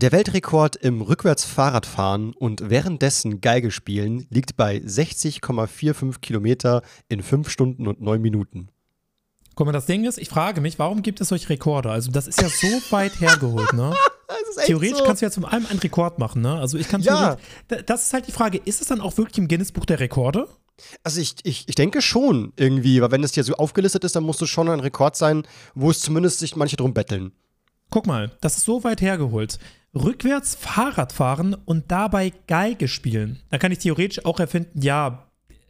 Der Weltrekord im Rückwärtsfahrradfahren und währenddessen Geige spielen liegt bei 60,45 Kilometer in 5 Stunden und 9 Minuten. Guck mal, das Ding ist, ich frage mich, warum gibt es solche Rekorde? Also, das ist ja so weit hergeholt, ne? Theoretisch so. kannst du ja zum allem einen Rekord machen, ne? Also, ich kann Ja. Das ist halt die Frage, ist es dann auch wirklich im Guinness-Buch der Rekorde? Also ich, ich, ich denke schon irgendwie, weil wenn das hier so aufgelistet ist, dann muss es schon ein Rekord sein, wo es zumindest sich manche drum betteln. Guck mal, das ist so weit hergeholt. Rückwärts Fahrrad fahren und dabei Geige spielen. Da kann ich theoretisch auch erfinden, ja,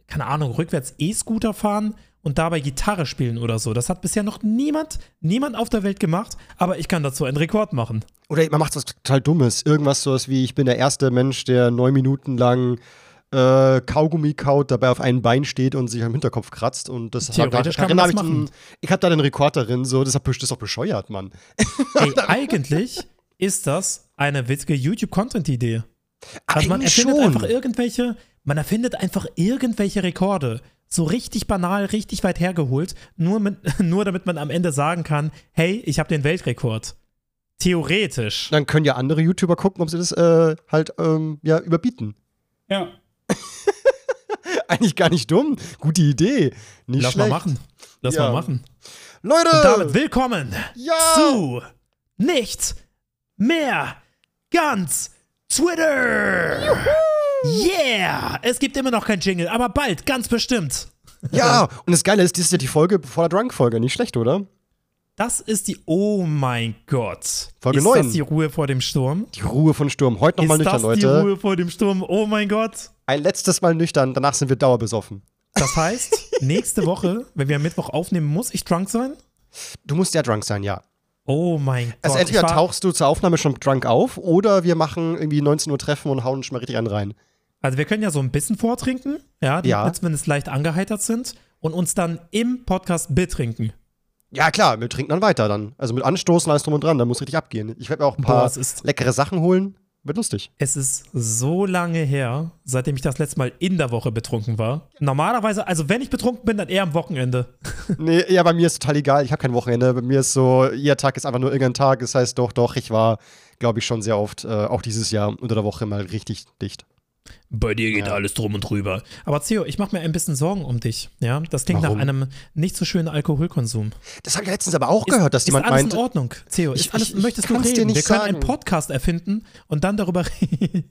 keine Ahnung, rückwärts E-Scooter fahren und dabei Gitarre spielen oder so. Das hat bisher noch niemand, niemand auf der Welt gemacht, aber ich kann dazu einen Rekord machen. Oder man macht was total Dummes. Irgendwas sowas wie, ich bin der erste Mensch, der neun Minuten lang äh, Kaugummi kaut, dabei auf einem Bein steht und sich am Hinterkopf kratzt. Und das Theoretisch darin kann man hab ich, machen. ich hab da den Rekord darin, so, das ist doch- das ist doch bescheuert, Mann. Ey, eigentlich ist das eine witzige YouTube-Content-Idee. Also man erfindet schon. einfach irgendwelche, man erfindet einfach irgendwelche Rekorde. So richtig banal, richtig weit hergeholt, nur, mit, nur damit man am Ende sagen kann, hey, ich habe den Weltrekord. Theoretisch. Dann können ja andere YouTuber gucken, ob sie das äh, halt ähm, ja, überbieten. Ja. Eigentlich gar nicht dumm. Gute Idee. Nicht Lass schlecht. mal machen. Lass Ja. mal machen. Leute! Und damit willkommen ja! zu nichts mehr ganz Twitter. Yeah! Es gibt immer noch kein Jingle, aber bald, ganz bestimmt. Ja, und das Geile ist, dies ist ja die Folge vor der Drunk-Folge. Nicht schlecht, oder? Das ist die, oh mein Gott. Folge ist 9. das die Ruhe vor dem Sturm? Die Ruhe von Sturm. Heute nochmal ist nüchtern, das die Leute. Ruhe vor dem Sturm? Oh mein Gott. Ein letztes Mal nüchtern, danach sind wir dauerbesoffen. Das heißt, nächste Woche, wenn wir am Mittwoch aufnehmen, muss ich drunk sein? Du musst ja drunk sein, ja. Oh mein Also Gott. entweder ich war- tauchst du zur Aufnahme schon drunk auf oder wir machen irgendwie 19 Uhr Treffen und hauen schon mal richtig einen rein. Also wir können ja so ein bisschen vortrinken, ja, damit Ja. zumindest leicht angeheitert sind und uns dann im Podcast betrinken. Ja, klar, wir trinken dann weiter dann. Also mit Anstoßen, alles drum und dran, da muss richtig abgehen. Ich werde mir auch ein Boah, paar ist- leckere Sachen holen. Wird lustig. Es ist so lange her, seitdem ich das letzte Mal in der Woche betrunken war. Normalerweise, also wenn ich betrunken bin, dann eher am Wochenende. nee, ja, bei mir ist total egal. Ich habe kein Wochenende. Bei mir ist so, jeder Tag ist einfach nur irgendein Tag. Das heißt, doch, doch, ich war, glaube ich, schon sehr oft, äh, auch dieses Jahr unter der Woche mal richtig dicht. Bei dir geht Ja. alles drum und drüber. Aber Theo, ich mache mir ein bisschen Sorgen um dich. Ja, das klingt Warum? nach einem nicht so schönen Alkoholkonsum. Das habe ich letztens aber auch Ist- gehört, dass ist jemand alles meinte. in Ordnung, Theo? Ich- Ist alles, ich- ich möchtest du kann's dir reden? nicht Wir können sagen. einen Podcast erfinden und dann darüber reden.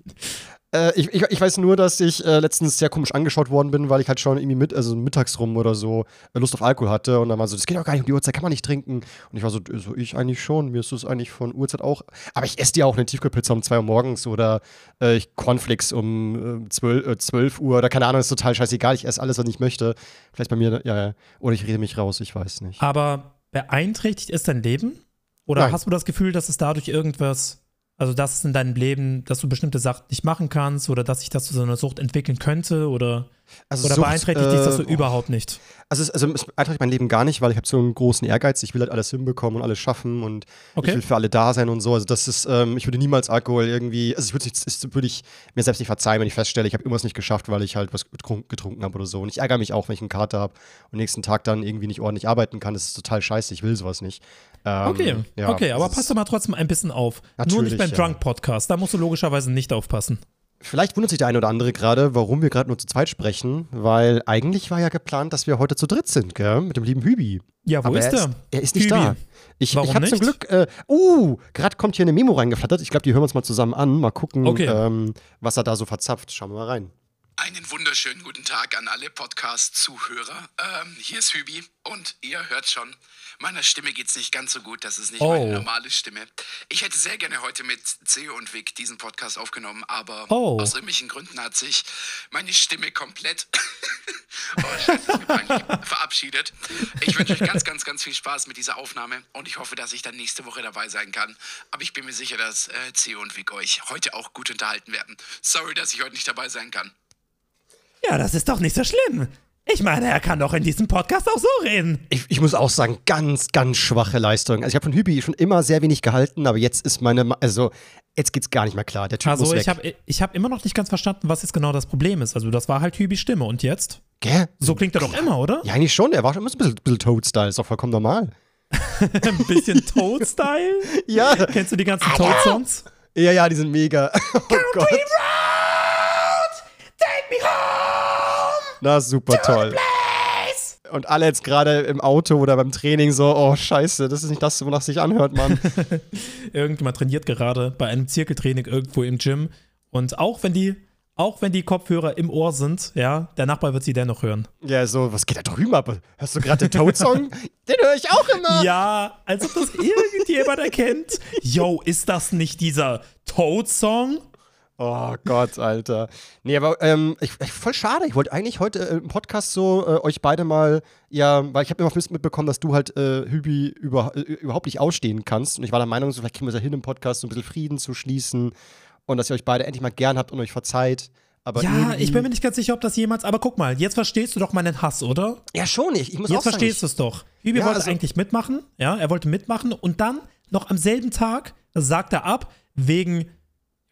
Äh, ich, ich, ich weiß nur, dass ich äh, letztens sehr komisch angeschaut worden bin, weil ich halt schon irgendwie mit, also mittags rum oder so äh, Lust auf Alkohol hatte und dann war so, das geht doch gar nicht um die Uhrzeit, kann man nicht trinken. Und ich war so, so ich eigentlich schon, mir ist das eigentlich von Uhrzeit auch. Aber ich esse dir auch eine Tiefkühlpizza um 2 Uhr morgens oder äh, ich Cornflakes um äh, 12, äh, 12 Uhr oder keine Ahnung, ist total scheißegal, ich esse alles, was ich möchte. Vielleicht bei mir, ja, ja. Oder ich rede mich raus, ich weiß nicht. Aber beeinträchtigt ist dein Leben? Oder Nein. hast du das Gefühl, dass es dadurch irgendwas, also dass es in deinem Leben, dass du bestimmte Sachen nicht machen kannst oder dass sich das zu so einer Sucht entwickeln könnte oder, Also oder Sucht, beeinträchtigt dich das so äh, überhaupt nicht? Also, es, also es beeinträchtigt mein Leben gar nicht, weil ich habe so einen großen Ehrgeiz. Ich will halt alles hinbekommen und alles schaffen und Okay. ich will für alle da sein und so. Also das ist, ähm, ich würde niemals Alkohol irgendwie, also ich würde nicht- das würde ich mir selbst nicht verzeihen, wenn ich feststelle, ich habe irgendwas nicht geschafft, weil ich halt was getrunken, getrunken habe oder so. Und ich ärgere mich auch, wenn ich einen Kater habe und nächsten Tag dann irgendwie nicht ordentlich arbeiten kann. Das ist total scheiße. Ich will sowas nicht. Ähm, Okay, ja, okay, aber das pass ist- doch mal trotzdem ein bisschen auf. Nur nicht beim ja. Drunk-Podcast, da musst du logischerweise nicht aufpassen. Vielleicht wundert sich der eine oder andere gerade, warum wir gerade nur zu zweit sprechen, weil eigentlich war ja geplant, dass wir heute zu dritt sind, gell? Mit dem lieben Hübi. Ja, wo Aber ist er der? Ist, er ist nicht Hübi. da. Ich, Warum ich habe zum? Glück, äh, uh, gerade kommt hier eine Memo reingeflattert. Ich glaube, die hören wir uns mal zusammen an. Mal gucken, Okay. ähm, was er da so verzapft. Schauen wir mal rein. Einen wunderschönen guten Tag an alle Podcast-Zuhörer. Ähm, hier ist Hübi und ihr hört schon, meiner Stimme geht's nicht ganz so gut. Das ist nicht Oh. meine normale Stimme. Ich hätte sehr gerne heute mit Theo und Vic diesen Podcast aufgenommen, aber Oh. aus irgendwelchen Gründen hat sich meine Stimme komplett oh, Scheiße, verabschiedet. Ich wünsche euch ganz, ganz, ganz viel Spaß mit dieser Aufnahme und ich hoffe, dass ich dann nächste Woche dabei sein kann. Aber ich bin mir sicher, dass äh, Theo und Vic euch heute auch gut unterhalten werden. Sorry, dass ich heute nicht dabei sein kann. Ja, das ist doch nicht so schlimm. Ich meine, er kann doch in diesem Podcast auch so reden. Ich, ich muss auch sagen, ganz, ganz schwache Leistung. Also ich habe von Hübi schon immer sehr wenig gehalten, aber jetzt ist meine, Ma- also jetzt geht's gar nicht mehr klar. Der Typ muss Also weg. ich habe ich hab immer noch nicht ganz verstanden, was jetzt genau das Problem ist. Also das war halt Hübis Stimme. Und jetzt? Gell? So klingt er doch immer, oder? Ja, eigentlich schon. Er war schon immer so ein bisschen, bisschen Toad-Style. Ist doch vollkommen normal. Ein bisschen Toad-Style? Ja. Kennst du die ganzen Toad-Songs? Ja, ja, die sind mega. Oh Gott. Take me home! Na, super toll. Und alle jetzt gerade im Auto oder beim Training so, oh scheiße, das ist nicht das, wonach sich anhört, Mann. Irgendjemand trainiert gerade bei einem Zirkeltraining irgendwo im Gym. Und auch wenn die, auch wenn die Kopfhörer im Ohr sind, ja, der Nachbar wird sie dennoch hören. ja, so, was geht da drüben ab? Hörst du gerade den Toad-Song? den höre ich auch immer. Ja, als ob das irgendjemand erkennt. Yo, ist das nicht dieser Toad-Song? Oh Gott, Alter. Nee, aber ähm, ich, ich, voll schade. Ich wollte eigentlich heute äh, im Podcast so äh, euch beide mal, ja, weil ich habe immer mitbekommen, dass du halt äh, Hübi über, äh, überhaupt nicht ausstehen kannst. Und ich war der Meinung, so vielleicht kriegen wir es ja hin, im Podcast so ein bisschen Frieden zu schließen und dass ihr euch beide endlich mal gern habt und euch verzeiht. Aber Ja, ich bin mir nicht ganz sicher, ob das jemals. Aber guck mal, jetzt verstehst du doch meinen Hass, oder? Ja, schon nicht. Ich muss auch Jetzt sagen, verstehst du es doch. Hübi Ja, wollte also- eigentlich mitmachen, ja, er wollte mitmachen und dann noch am selben Tag sagt er ab, wegen,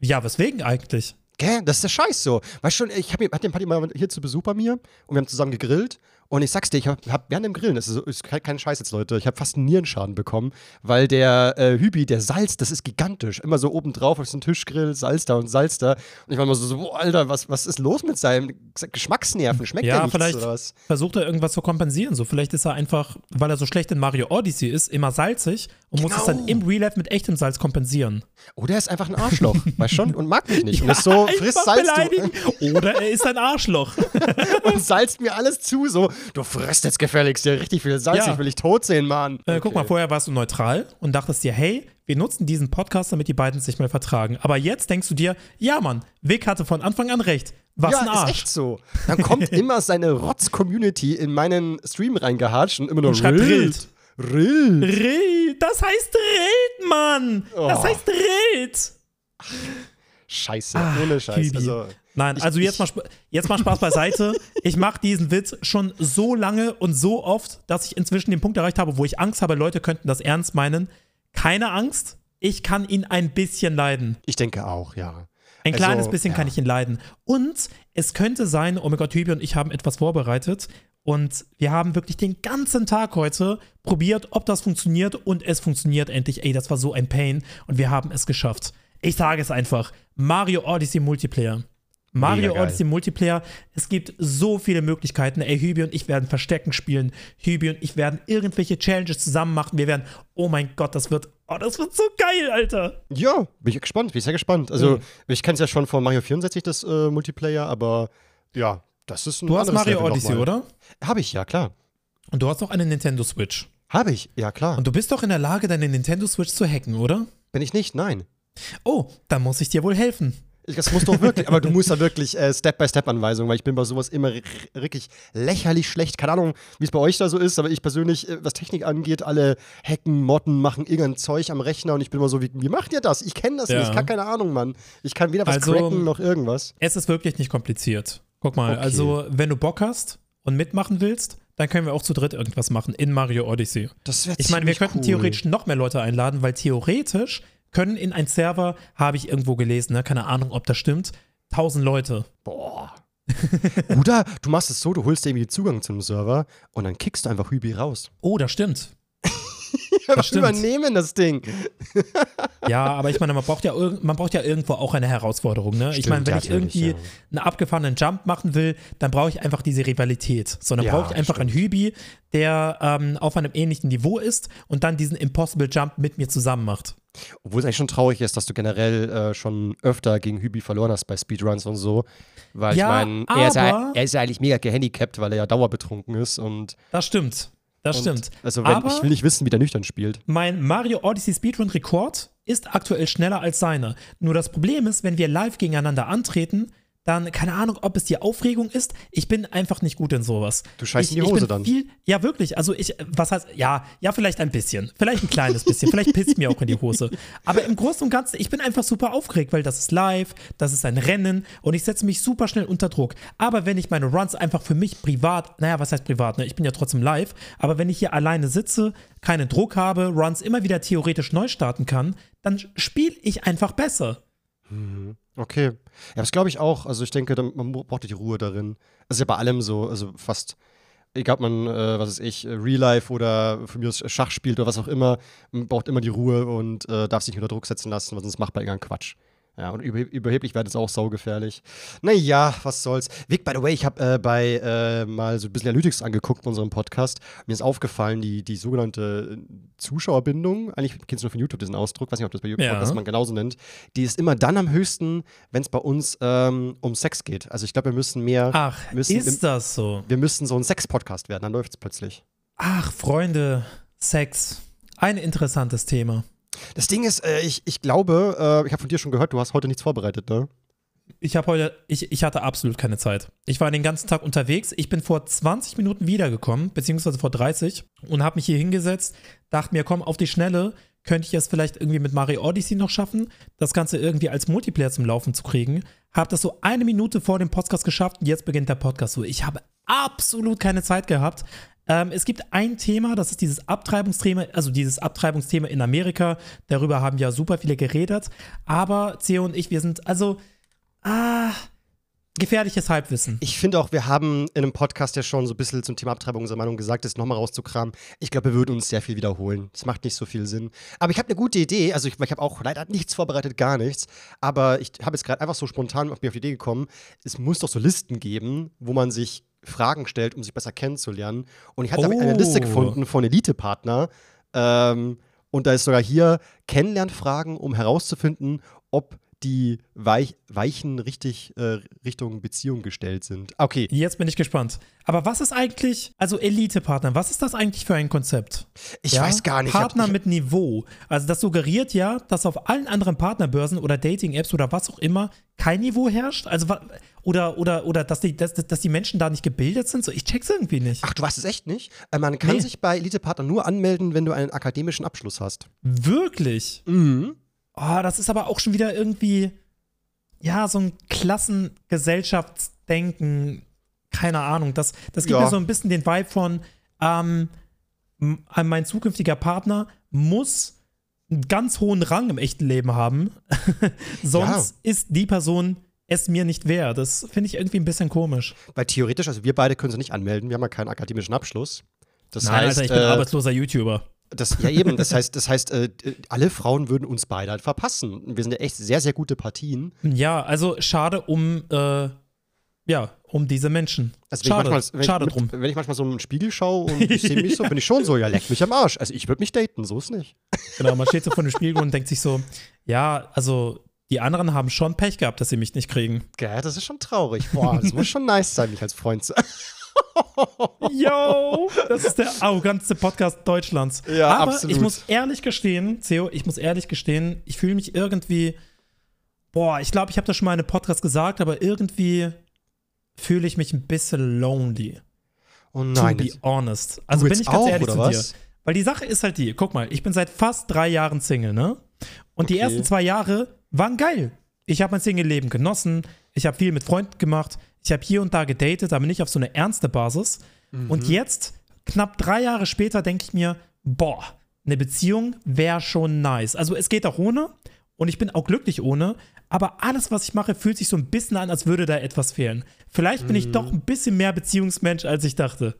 ja, weswegen eigentlich? Gell, das ist der Scheiß so. Weißt du schon, ich hatte den Paddy mal hier zu Besuch bei mir und wir haben zusammen gegrillt. Und ich sag's dir, ich hab, hab während dem Grillen, das ist, ist kein, Scheiß jetzt, Leute, ich habe fast einen Nierenschaden bekommen, weil der äh, Hübi, der Salz, das ist gigantisch. Immer so oben drauf auf so einen Tischgrill, Salz da und Salz da. Und ich war immer so, so Alter, was, was ist los mit seinem Geschmacksnerven? Schmeckt der Ja, nichts vielleicht oder was? versucht er irgendwas zu kompensieren. So, vielleicht ist er einfach, weil er so schlecht in Mario Odyssey ist, immer salzig und muss es Genau. dann im Real Life mit echtem Salz kompensieren. Oder er ist einfach ein Arschloch, weißt schon? Und mag mich nicht. und ist so, frisst Einfach Salz beleidigen. Oder er ist ein Arschloch. du, und salzt mir alles zu, so, du frisst jetzt gefälligst hier richtig viel Salz, Ja. ich will dich tot sehen, Mann. Äh, guck mal, vorher warst du neutral und dachtest dir, hey, wir nutzen diesen Podcast, damit die beiden sich mal vertragen. Aber jetzt denkst du dir, ja, Mann, Vic hatte von Anfang an recht. Was ja, ein ist Arsch. echt so. Dann kommt immer seine Rotz-Community in meinen Stream reingehatscht und immer nur Und schreibt Rillt. Rillt. Rill, das heißt Rild, Mann. Das Oh. heißt Rild. Scheiße, ohne Scheiß. Hübi. Also, Nein, also jetzt mal, jetzt mal Spaß beiseite. Ich mache diesen Witz schon so lange und so oft, dass ich inzwischen den Punkt erreicht habe, wo ich Angst habe, Leute könnten das ernst meinen. Keine Angst, ich kann ihn ein bisschen leiden. ich denke auch, ja. Ein Also, kleines bisschen ja. kann ich ihn leiden. Und es könnte sein, oh mein Gott, Hübi und ich haben etwas vorbereitet. Und wir haben wirklich den ganzen Tag heute probiert, ob das funktioniert. Und es funktioniert endlich. Ey, das war so ein Pain. Und wir haben es geschafft. Ich sage es einfach. Mario Odyssey Multiplayer. Mario Mega geil. Odyssey Multiplayer. Es gibt so viele Möglichkeiten. Ey, Hübi und ich werden Verstecken spielen. Hübi und ich werden irgendwelche Challenges zusammen machen. Wir werden, oh mein Gott, das wird, oh, das wird so geil, Alter. Ja, bin ich gespannt, bin ich sehr gespannt. Also, Mhm. ich kenne es ja schon von Mario 64, das äh, Multiplayer, aber ja, das ist ein Du hast Mario Level Odyssey, oder? Habe ich, ja, klar. Und du hast auch eine Nintendo Switch. Habe ich, ja, klar. Und du bist doch in der Lage, deine Nintendo Switch zu hacken, oder? Bin ich nicht? Nein. Oh, dann muss ich dir wohl helfen. Ich, das musst du wirklich, aber du musst da wirklich äh, Step-by-Step-Anweisungen, weil ich bin bei sowas immer wirklich lächerlich schlecht. Keine Ahnung, wie es bei euch da so ist, aber ich persönlich, äh, was Technik angeht, alle hacken, modden, machen irgendein Zeug am Rechner und ich bin immer so, wie, wie macht ihr das? Ich kenne das Ja. nicht, ich kann keine Ahnung, Mann. Ich kann weder was Also- cracken noch irgendwas. Es ist wirklich nicht kompliziert. Guck mal, Okay. also wenn du Bock hast und mitmachen willst, dann können wir auch zu dritt irgendwas machen in Mario Odyssey. Das wäre Ich meine, wir könnten cool. theoretisch noch mehr Leute einladen, weil theoretisch können in ein Server, habe ich irgendwo gelesen, ne? keine Ahnung, ob das stimmt, 1000 Leute. Boah. Oder du machst es so, du holst dir irgendwie Zugang zum Server und dann kickst du einfach Hübi raus. Oh, das stimmt. Stimmt. übernehmen das Ding. Ja, aber ich meine, man braucht ja, man braucht ja irgendwo auch eine Herausforderung. Ne? ich Stimmt, meine, wenn ja, ich irgendwie natürlich, einen abgefahrenen Jump machen will, dann brauche ich einfach diese Rivalität. Sondern Ja, brauche ich einfach einen stimmt. Hübi, der ähm, auf einem ähnlichen Niveau ist und dann diesen Impossible Jump mit mir zusammen macht. Obwohl es eigentlich schon traurig ist, dass du generell äh, schon öfter gegen Hübi verloren hast bei Speedruns und so. Weil Ja, ich meine, er, ja- er ist ja eigentlich mega gehandicapt, weil er ja dauerbetrunken ist und. Das stimmt. Das und stimmt. Also, wenn, aber ich will nicht wissen, wie der nüchtern spielt. mein Mario Odyssey Speedrun Rekord ist aktuell schneller als seine. Nur das Problem ist, wenn wir live gegeneinander antreten, dann, keine Ahnung, ob es die Aufregung ist. Ich bin einfach nicht gut in sowas. Du scheißt in die ich Hose dann. Viel, ja, wirklich. Also ich, was heißt, ja, ja, vielleicht ein bisschen. Vielleicht ein kleines bisschen. vielleicht pisst mir auch in die Hose. Aber im Großen und Ganzen, ich bin einfach super aufgeregt, weil das ist live, das ist ein Rennen und ich setze mich super schnell unter Druck. Aber wenn ich meine Runs einfach für mich privat, naja, was heißt privat, ne? Ich bin ja trotzdem live, aber wenn ich hier alleine sitze, keinen Druck habe, Runs immer wieder theoretisch neu starten kann, dann spiele ich einfach besser. Okay. Ja, das glaube ich auch. Also, ich denke, man braucht die Ruhe darin. Das ist ja bei allem so. Also, fast. egal ob man, äh, was weiß ich, Real Life oder von mir aus Schach spielt oder was auch immer, man braucht immer die Ruhe und äh, darf sich nicht unter Druck setzen lassen, weil sonst macht man irgendeinen Quatsch. Ja, und über, überheblich werden ist auch saugefährlich. Naja, was soll's. Vic, by the way, ich habe äh, bei äh, mal so ein bisschen Analytics angeguckt bei unserem Podcast. Mir ist aufgefallen, die, die sogenannte Zuschauerbindung, eigentlich kennst du nur von YouTube diesen Ausdruck, weiß nicht, ob das bei YouTube Ja. Man genauso nennt, die ist immer dann am höchsten, wenn es bei uns ähm, um Sex geht. Also ich glaube, wir müssen mehr, Ach, müssen, ist das so? wir müssen so ein Sex-Podcast werden, dann läuft es plötzlich. Ach, Freunde, Sex. Ein interessantes Thema. Das Ding ist, äh, ich, ich glaube, äh, ich habe von dir schon gehört, du hast heute nichts vorbereitet, ne? Ich habe heute, ich, ich hatte absolut keine Zeit. Ich war den ganzen Tag unterwegs. Ich bin vor 20 Minuten wiedergekommen, beziehungsweise vor 30 und habe mich hier hingesetzt, dachte mir, komm, auf die Schnelle, könnte ich es vielleicht irgendwie mit Mario Odyssey noch schaffen, das Ganze irgendwie als Multiplayer zum Laufen zu kriegen. Habe das so eine Minute vor dem Podcast geschafft und jetzt beginnt der Podcast so. Ich habe absolut keine Zeit gehabt. Ähm, es gibt ein Thema, das ist dieses Abtreibungsthema, also dieses Abtreibungsthema in Amerika. Darüber haben ja super viele geredet. Aber Theo und ich, wir sind, also, ah, gefährliches Halbwissen. Ich finde auch, wir haben in einem Podcast ja schon so ein bisschen zum Thema Abtreibung unsere Meinung gesagt, das nochmal rauszukramen. Ich glaube, wir würden uns sehr viel wiederholen. Das macht nicht so viel Sinn. Aber ich habe eine gute Idee. Also, ich, ich habe auch leider nichts vorbereitet, gar nichts. Aber ich habe jetzt gerade einfach so spontan auf die Idee gekommen. Es muss doch so Listen geben, wo man sich Fragen stellt, um sich besser kennenzulernen. Und ich hatte Oh. eine Liste gefunden von Elite-Partner. Ähm, und da ist sogar hier Kennenlernfragen, um herauszufinden, ob die Weich Weichen richtig äh, Richtung Beziehung gestellt sind. Okay, Jetzt bin ich gespannt. Aber was ist eigentlich, also Elite-Partner, was ist das eigentlich für ein Konzept? ich Ja? weiß gar nicht. ich hab- Partner ich, mit Niveau. Also das suggeriert ja, dass auf allen anderen Partnerbörsen oder Dating-Apps oder was auch immer kein Niveau herrscht. Also oder oder oder dass die dass, dass die Menschen da nicht gebildet sind. So, ich check's irgendwie nicht. Ach, du weißt es echt nicht? Äh, man kann Nee. sich bei Elite-Partner nur anmelden, wenn du einen akademischen Abschluss hast. Wirklich? Mhm. Oh, das ist aber auch schon wieder irgendwie, ja, so ein Klassengesellschaftsdenken. Keine Ahnung. Das, das gibt Ja. mir so ein bisschen den Vibe von, ähm, mein zukünftiger Partner muss einen ganz hohen Rang im echten Leben haben. Sonst ist die Person es mir nicht wert. Das finde ich irgendwie ein bisschen komisch. Weil theoretisch, also wir beide können sie nicht anmelden, wir haben ja keinen akademischen Abschluss. Das Nein, heißt, Alter, ich bin äh, arbeitsloser YouTuber. Das, ja eben, das heißt, das heißt, äh, alle Frauen würden uns beide halt verpassen. Wir sind ja echt sehr, sehr gute Partien. Ja, also schade um, äh, ja, um diese Menschen. Also schade, manchmal, wenn schade ich, drum. wenn ich manchmal so im Spiegel schaue und ich sehe mich so, bin ich schon so, ja, leck mich am Arsch. Also ich würde mich daten, so ist nicht. Genau, man steht so vor dem Spiegel und denkt sich so, ja, also die anderen haben schon Pech gehabt, dass sie mich nicht kriegen. Gell, das ist schon traurig. Boah, das muss schon nice sein, mich als Freund zu. Yo, das ist der arroganteste Podcast Deutschlands. Ja, Aber absolut. ich muss ehrlich gestehen, Theo, ich muss ehrlich gestehen, ich fühle mich irgendwie, boah, ich glaube, ich habe das schon mal in einem Podcast gesagt, aber irgendwie fühle ich mich ein bisschen lonely. Oh To nein. be jetzt- honest. Also bin ich ganz auch, ehrlich zu was? dir. Weil die Sache ist halt die, guck mal, ich bin seit fast drei Jahren Single, ne? Und die Okay. ersten zwei Jahre waren geil. Ich habe mein Single-Leben genossen, ich habe viel mit Freunden gemacht, ich habe hier und da gedatet, aber nicht auf so eine ernste Basis. Mhm. Und jetzt, knapp drei Jahre später, denke ich mir, boah, eine Beziehung wäre schon nice. Also es geht auch ohne und ich bin auch glücklich ohne, aber alles, was ich mache, fühlt sich so ein bisschen an, als würde da etwas fehlen. Vielleicht bin ich Mhm. doch ein bisschen mehr Beziehungsmensch, als ich dachte.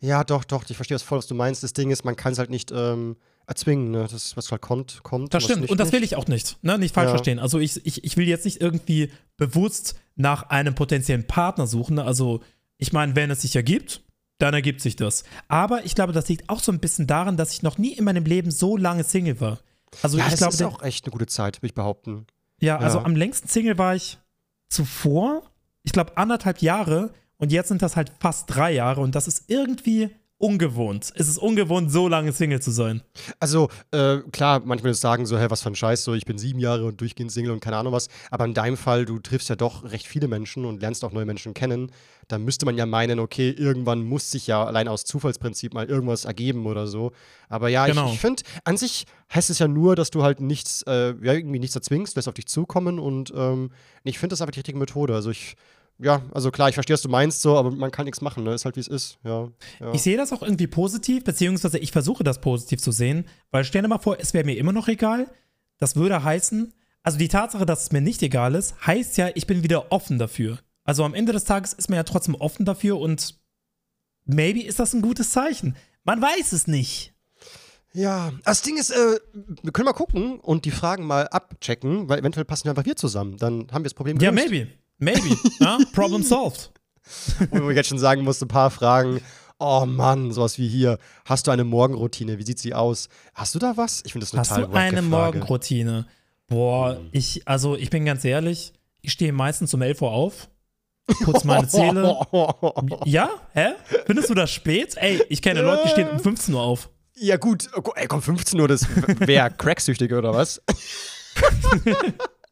Ja, doch, doch, ich verstehe das voll, was du meinst. Das Ding ist, man kann es halt nicht ähm, erzwingen, ne? Das, was halt kommt, kommt. Das stimmt. Und das will ich auch nicht. Ne? Nicht falsch Ja. verstehen. Also ich, ich, ich will jetzt nicht irgendwie bewusst nach einem potenziellen Partner suchen. ne? Also ich meine, wenn es sich ergibt, dann ergibt sich das. Aber ich glaube, das liegt auch so ein bisschen daran, dass ich noch nie in meinem Leben so lange Single war. Also Ja, ich das glaube, ist der- auch echt eine gute Zeit, würde ich behaupten. ja, also ja. am längsten Single war ich zuvor, ich glaube anderthalb Jahre und jetzt sind das halt fast drei Jahre und das ist irgendwie ungewohnt. Es ist ungewohnt, so lange Single zu sein. Also, äh, klar, manchmal ist sagen so, hä, was für ein Scheiß, so, ich bin sieben Jahre und durchgehend Single und keine Ahnung was. Aber in deinem Fall, du triffst ja doch recht viele Menschen und lernst auch neue Menschen kennen. Da müsste man ja meinen, okay, irgendwann muss sich ja allein aus Zufallsprinzip mal irgendwas ergeben oder so. Aber ja, Genau. ich, ich finde, an sich heißt es ja nur, dass du halt nichts, äh, ja, irgendwie nichts erzwingst, lässt auf dich zukommen und ähm, ich finde das einfach die richtige Methode. Also ich, ja, also klar, ich verstehe, was du meinst, so, aber man kann nichts machen, ne? Ist halt wie es ist, ja. ja. Ich sehe das auch irgendwie positiv, beziehungsweise ich versuche das positiv zu sehen, weil stell dir mal vor, es wäre mir immer noch egal. Das würde heißen, also die Tatsache, dass es mir nicht egal ist, heißt ja, ich bin wieder offen dafür. Also am Ende des Tages ist man ja trotzdem offen dafür und maybe ist das ein gutes Zeichen. Man weiß es nicht. Ja, das Ding ist, äh, wir können mal gucken und die Fragen mal abchecken, weil eventuell passen ja einfach wir zusammen. Dann haben wir das Problem Ja, gelöst. maybe. Maybe. ja? Problem solved. Wo ich jetzt schon sagen musste, ein paar Fragen. Oh Mann, sowas wie hier. Hast du eine Morgenroutine? Wie sieht sie aus? Hast du da was? Ich finde das eine Hast total du eine Frage. Morgenroutine? Boah, ich, also ich bin ganz ehrlich, ich stehe meistens um 11 Uhr auf, putze meine Zähne. Ja? Hä? Findest du das spät? Ey, ich kenne Leute, die stehen um 15 Uhr auf. Ja, gut. Oh, Ey, komm, 15 Uhr, das wäre cracksüchtig oder was?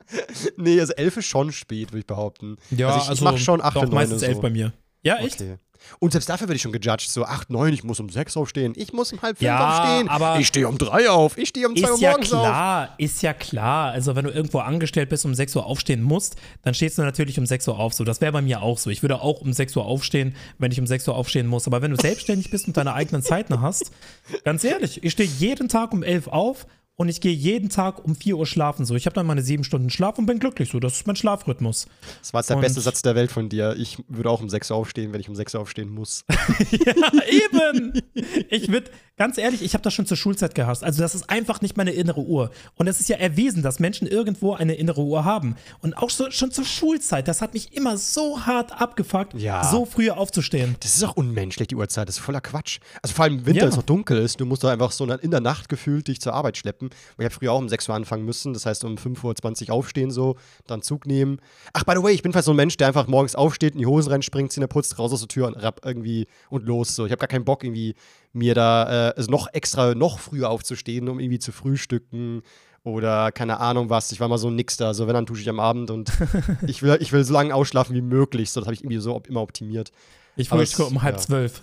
nee, also 11 ist schon spät, würde ich behaupten. also ich, ich mach schon 8 doch, und 9 meistens so. 11 bei mir. Ja, echt? Okay. Und selbst dafür werde ich schon gejudged. So 8, 9, ich muss um 6 aufstehen. Ich muss um halb 5 Ja, aufstehen. aber- ich stehe um 3 auf. Ich stehe um 2 Uhr Ist ja morgens auf. klar, ist ja klar. Also wenn du irgendwo angestellt bist, um 6 Uhr aufstehen musst, dann stehst du natürlich um 6 Uhr auf. So, das wäre bei mir auch so. Ich würde auch um 6 Uhr aufstehen, wenn ich um 6 Uhr aufstehen muss. Aber wenn du selbstständig bist und deine eigenen Zeiten hast, ganz ehrlich, ich stehe jeden Tag um 11 auf und ich gehe jeden Tag um 4 Uhr schlafen. So, ich habe dann meine sieben Stunden Schlaf und bin glücklich. So, das ist mein Schlafrhythmus. Das war jetzt der Und- beste Satz der Welt von dir. Ich würde auch um 6 Uhr aufstehen, wenn ich um 6 Uhr aufstehen muss. ja, eben. Ich würde, ganz ehrlich, ich habe das schon zur Schulzeit gehasst. Also das ist einfach nicht meine innere Uhr. Und es ist ja erwiesen, dass Menschen irgendwo eine innere Uhr haben. Und auch so, schon zur Schulzeit, das hat mich immer so hart abgefuckt, Ja. so früh aufzustehen. Das ist auch unmenschlich, die Uhrzeit. Das ist voller Quatsch. Also vor allem im Winter, Ja. es noch dunkel ist. Du musst da einfach so in der Nacht gefühlt dich zur Arbeit schleppen. Ich habe früher auch um 6 Uhr anfangen müssen. Das heißt, um 5.20 Uhr aufstehen so, dann Zug nehmen. Ach, by the way, ich bin fast so ein Mensch, der einfach morgens aufsteht, in die Hosen reinspringt, Zähne putzt, raus aus der Tür und rapp irgendwie und los. So. Ich habe gar keinen Bock, irgendwie mir da äh, also noch extra, noch früher aufzustehen, um irgendwie zu frühstücken oder keine Ahnung was. Ich war mal so ein Nixter. Also wenn, dann dusche ich am Abend und ich will, ich will so lange ausschlafen wie möglich. So, das habe ich irgendwie so immer optimiert. Ich frühstücke um halb ja. zwölf.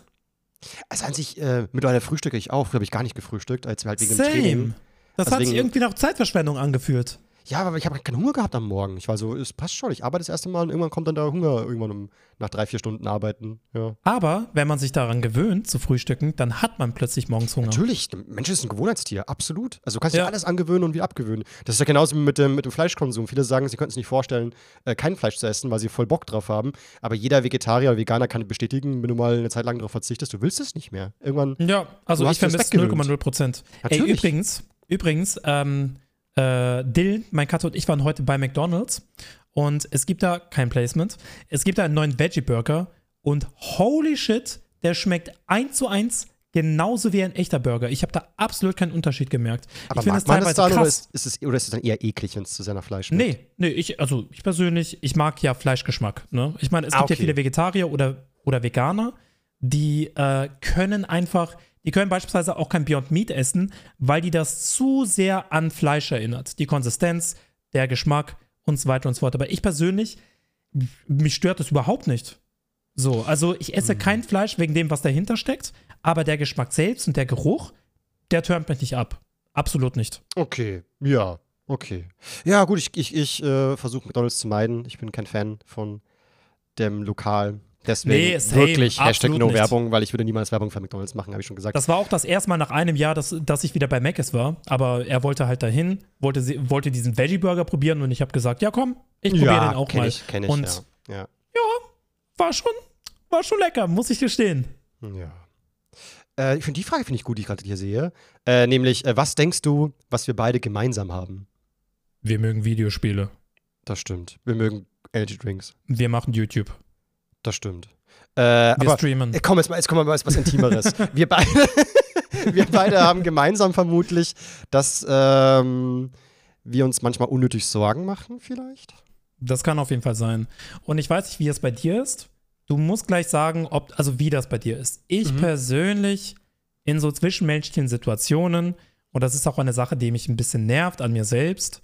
Also an sich, äh, mittlerweile frühstücke ich auch. Früher habe ich gar nicht gefrühstückt, als wir halt wegen dem Training. Das Also hat sich irgendwie nach Zeitverschwendung angefühlt. Ja, aber ich habe keinen Hunger gehabt am Morgen. Ich war so, es passt schon, ich arbeite das erste Mal und irgendwann kommt dann der Hunger irgendwann um, nach drei, vier Stunden arbeiten. Ja. Aber wenn man sich daran gewöhnt, zu frühstücken, dann hat man plötzlich morgens Hunger. Natürlich, der Mensch ist ein Gewohnheitstier, absolut. Also du kannst dir Ja. alles angewöhnen und wieder abgewöhnen. Das ist ja genauso wie mit dem, mit dem Fleischkonsum. Viele sagen, sie könnten sich nicht vorstellen, äh, kein Fleisch zu essen, weil sie voll Bock drauf haben. Aber jeder Vegetarier oder Veganer kann bestätigen, wenn du mal eine Zeit lang darauf verzichtest, du willst es nicht mehr. Irgendwann, Ja, also ich vermisse weggewöhnt. 0,0 Prozent. Ey, übrigens, übrigens, ähm, äh, Dill, mein Kater und ich waren heute bei McDonalds und es gibt da kein Placement. Es gibt da einen neuen Veggie-Burger und holy shit, der schmeckt eins zu eins genauso wie ein echter Burger. Ich habe da absolut keinen Unterschied gemerkt. aber ich finde mag es man das teilweise dann oder ist, ist es, oder ist es dann eher eklig, wenn es zu nach Fleisch schmeckt? Nee, nee, ich, also ich persönlich, ich mag ja Fleischgeschmack. Ne? Ich meine, es Ah, gibt ja okay. viele Vegetarier oder, oder Veganer, die äh, können einfach, die können beispielsweise auch kein Beyond Meat essen, weil die das zu sehr an Fleisch erinnert. Die Konsistenz, der Geschmack und so weiter und so fort. Aber ich persönlich, mich stört das überhaupt nicht. So, also ich Mhm. esse kein Fleisch wegen dem, was dahinter steckt, aber der Geschmack selbst und der Geruch, der turnt mich nicht ab. Absolut nicht. Okay, ja, okay. Ja, gut, ich, ich, ich äh, versuche McDonalds zu meiden. Ich bin kein Fan von dem Lokal. Deswegen Nee, same, wirklich Hashtag No nicht. Werbung, weil ich würde niemals Werbung für McDonalds machen, habe ich schon gesagt. Das war auch das erste Mal nach einem Jahr, dass, dass ich wieder bei Mc's war. Aber er wollte halt dahin, wollte, sie- wollte diesen Veggie-Burger probieren und ich habe gesagt, ja komm, ich probiere den auch kenn mal. Ich, kenn ich, und ja. ja. war schon, war schon lecker, muss ich gestehen. Ja. Äh, ich finde die Frage finde ich gut, die ich gerade hier sehe. Äh, nämlich, äh, was denkst du, was wir beide gemeinsam haben? Wir mögen Videospiele. Das stimmt. Wir mögen Energy Drinks. Wir machen YouTube. Das stimmt. Äh, Wir aber streamen. äh, komm, jetzt, mal, jetzt kommen wir mal was, was Intimeres. wir, beide, wir beide haben gemeinsam vermutlich, dass ähm, wir uns manchmal unnötig Sorgen machen, vielleicht. Das kann auf jeden Fall sein. Und ich weiß nicht, wie es bei dir ist. Du musst gleich sagen, ob, also wie das bei dir ist. Ich Mhm. persönlich in so zwischenmenschlichen Situationen, und das ist auch eine Sache, die mich ein bisschen nervt an mir selbst,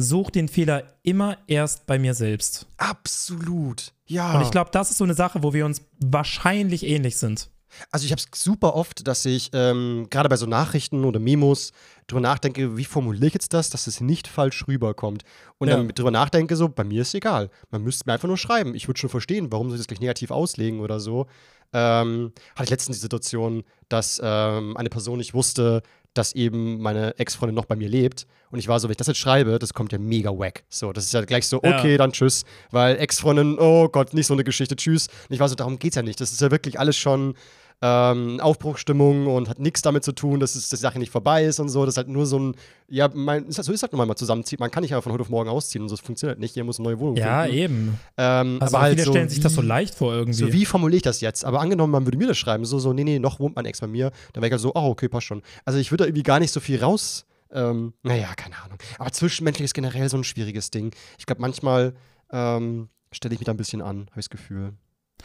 suche den Fehler immer erst bei mir selbst. Absolut. Ja. Und ich glaube, das ist so eine Sache, wo wir uns wahrscheinlich ähnlich sind. Also ich habe es super oft, dass ich ähm, gerade bei so Nachrichten oder Memos drüber nachdenke, wie formuliere ich jetzt das, dass es nicht falsch rüberkommt. Und Ja. dann drüber nachdenke, so, bei mir ist egal. Man müsste mir einfach nur schreiben. Ich würde schon verstehen, warum soll ich das gleich negativ auslegen oder so. Ähm, hatte ich letztens die Situation, dass ähm, eine Person nicht wusste, dass eben meine Ex-Freundin noch bei mir lebt. Und ich war so, wenn ich das jetzt schreibe, das kommt ja mega wack. So, das ist ja gleich so, Ja. okay, dann tschüss. Weil Ex-Freundin, oh Gott, nicht so eine Geschichte, tschüss. Und ich war so, darum geht's ja nicht. Das ist ja wirklich alles schon ähm, Aufbruchstimmung und hat nichts damit zu tun, dass, es, dass die Sache nicht vorbei ist und so. Das ist halt nur so ein, ja, mein, so ist halt nur mal zusammenziehen. Man kann nicht einfach von heute auf morgen ausziehen und so. Das funktioniert halt nicht. Jeder muss eine neue Wohnung Ja, finden. eben. Ähm, Also aber halt viele so stellen sich das so leicht vor irgendwie. so, wie formuliere ich das jetzt? Aber angenommen, man würde mir das schreiben, so, so, nee, nee, noch wohnt mein Ex bei mir, dann wäre ich halt so, oh, okay, passt schon. Also ich würde da irgendwie gar nicht so viel raus, ähm, naja, keine Ahnung. Aber zwischenmenschlich ist generell so ein schwieriges Ding. Ich glaube, manchmal ähm, stelle ich mich da ein bisschen an, habe ich das Gefühl.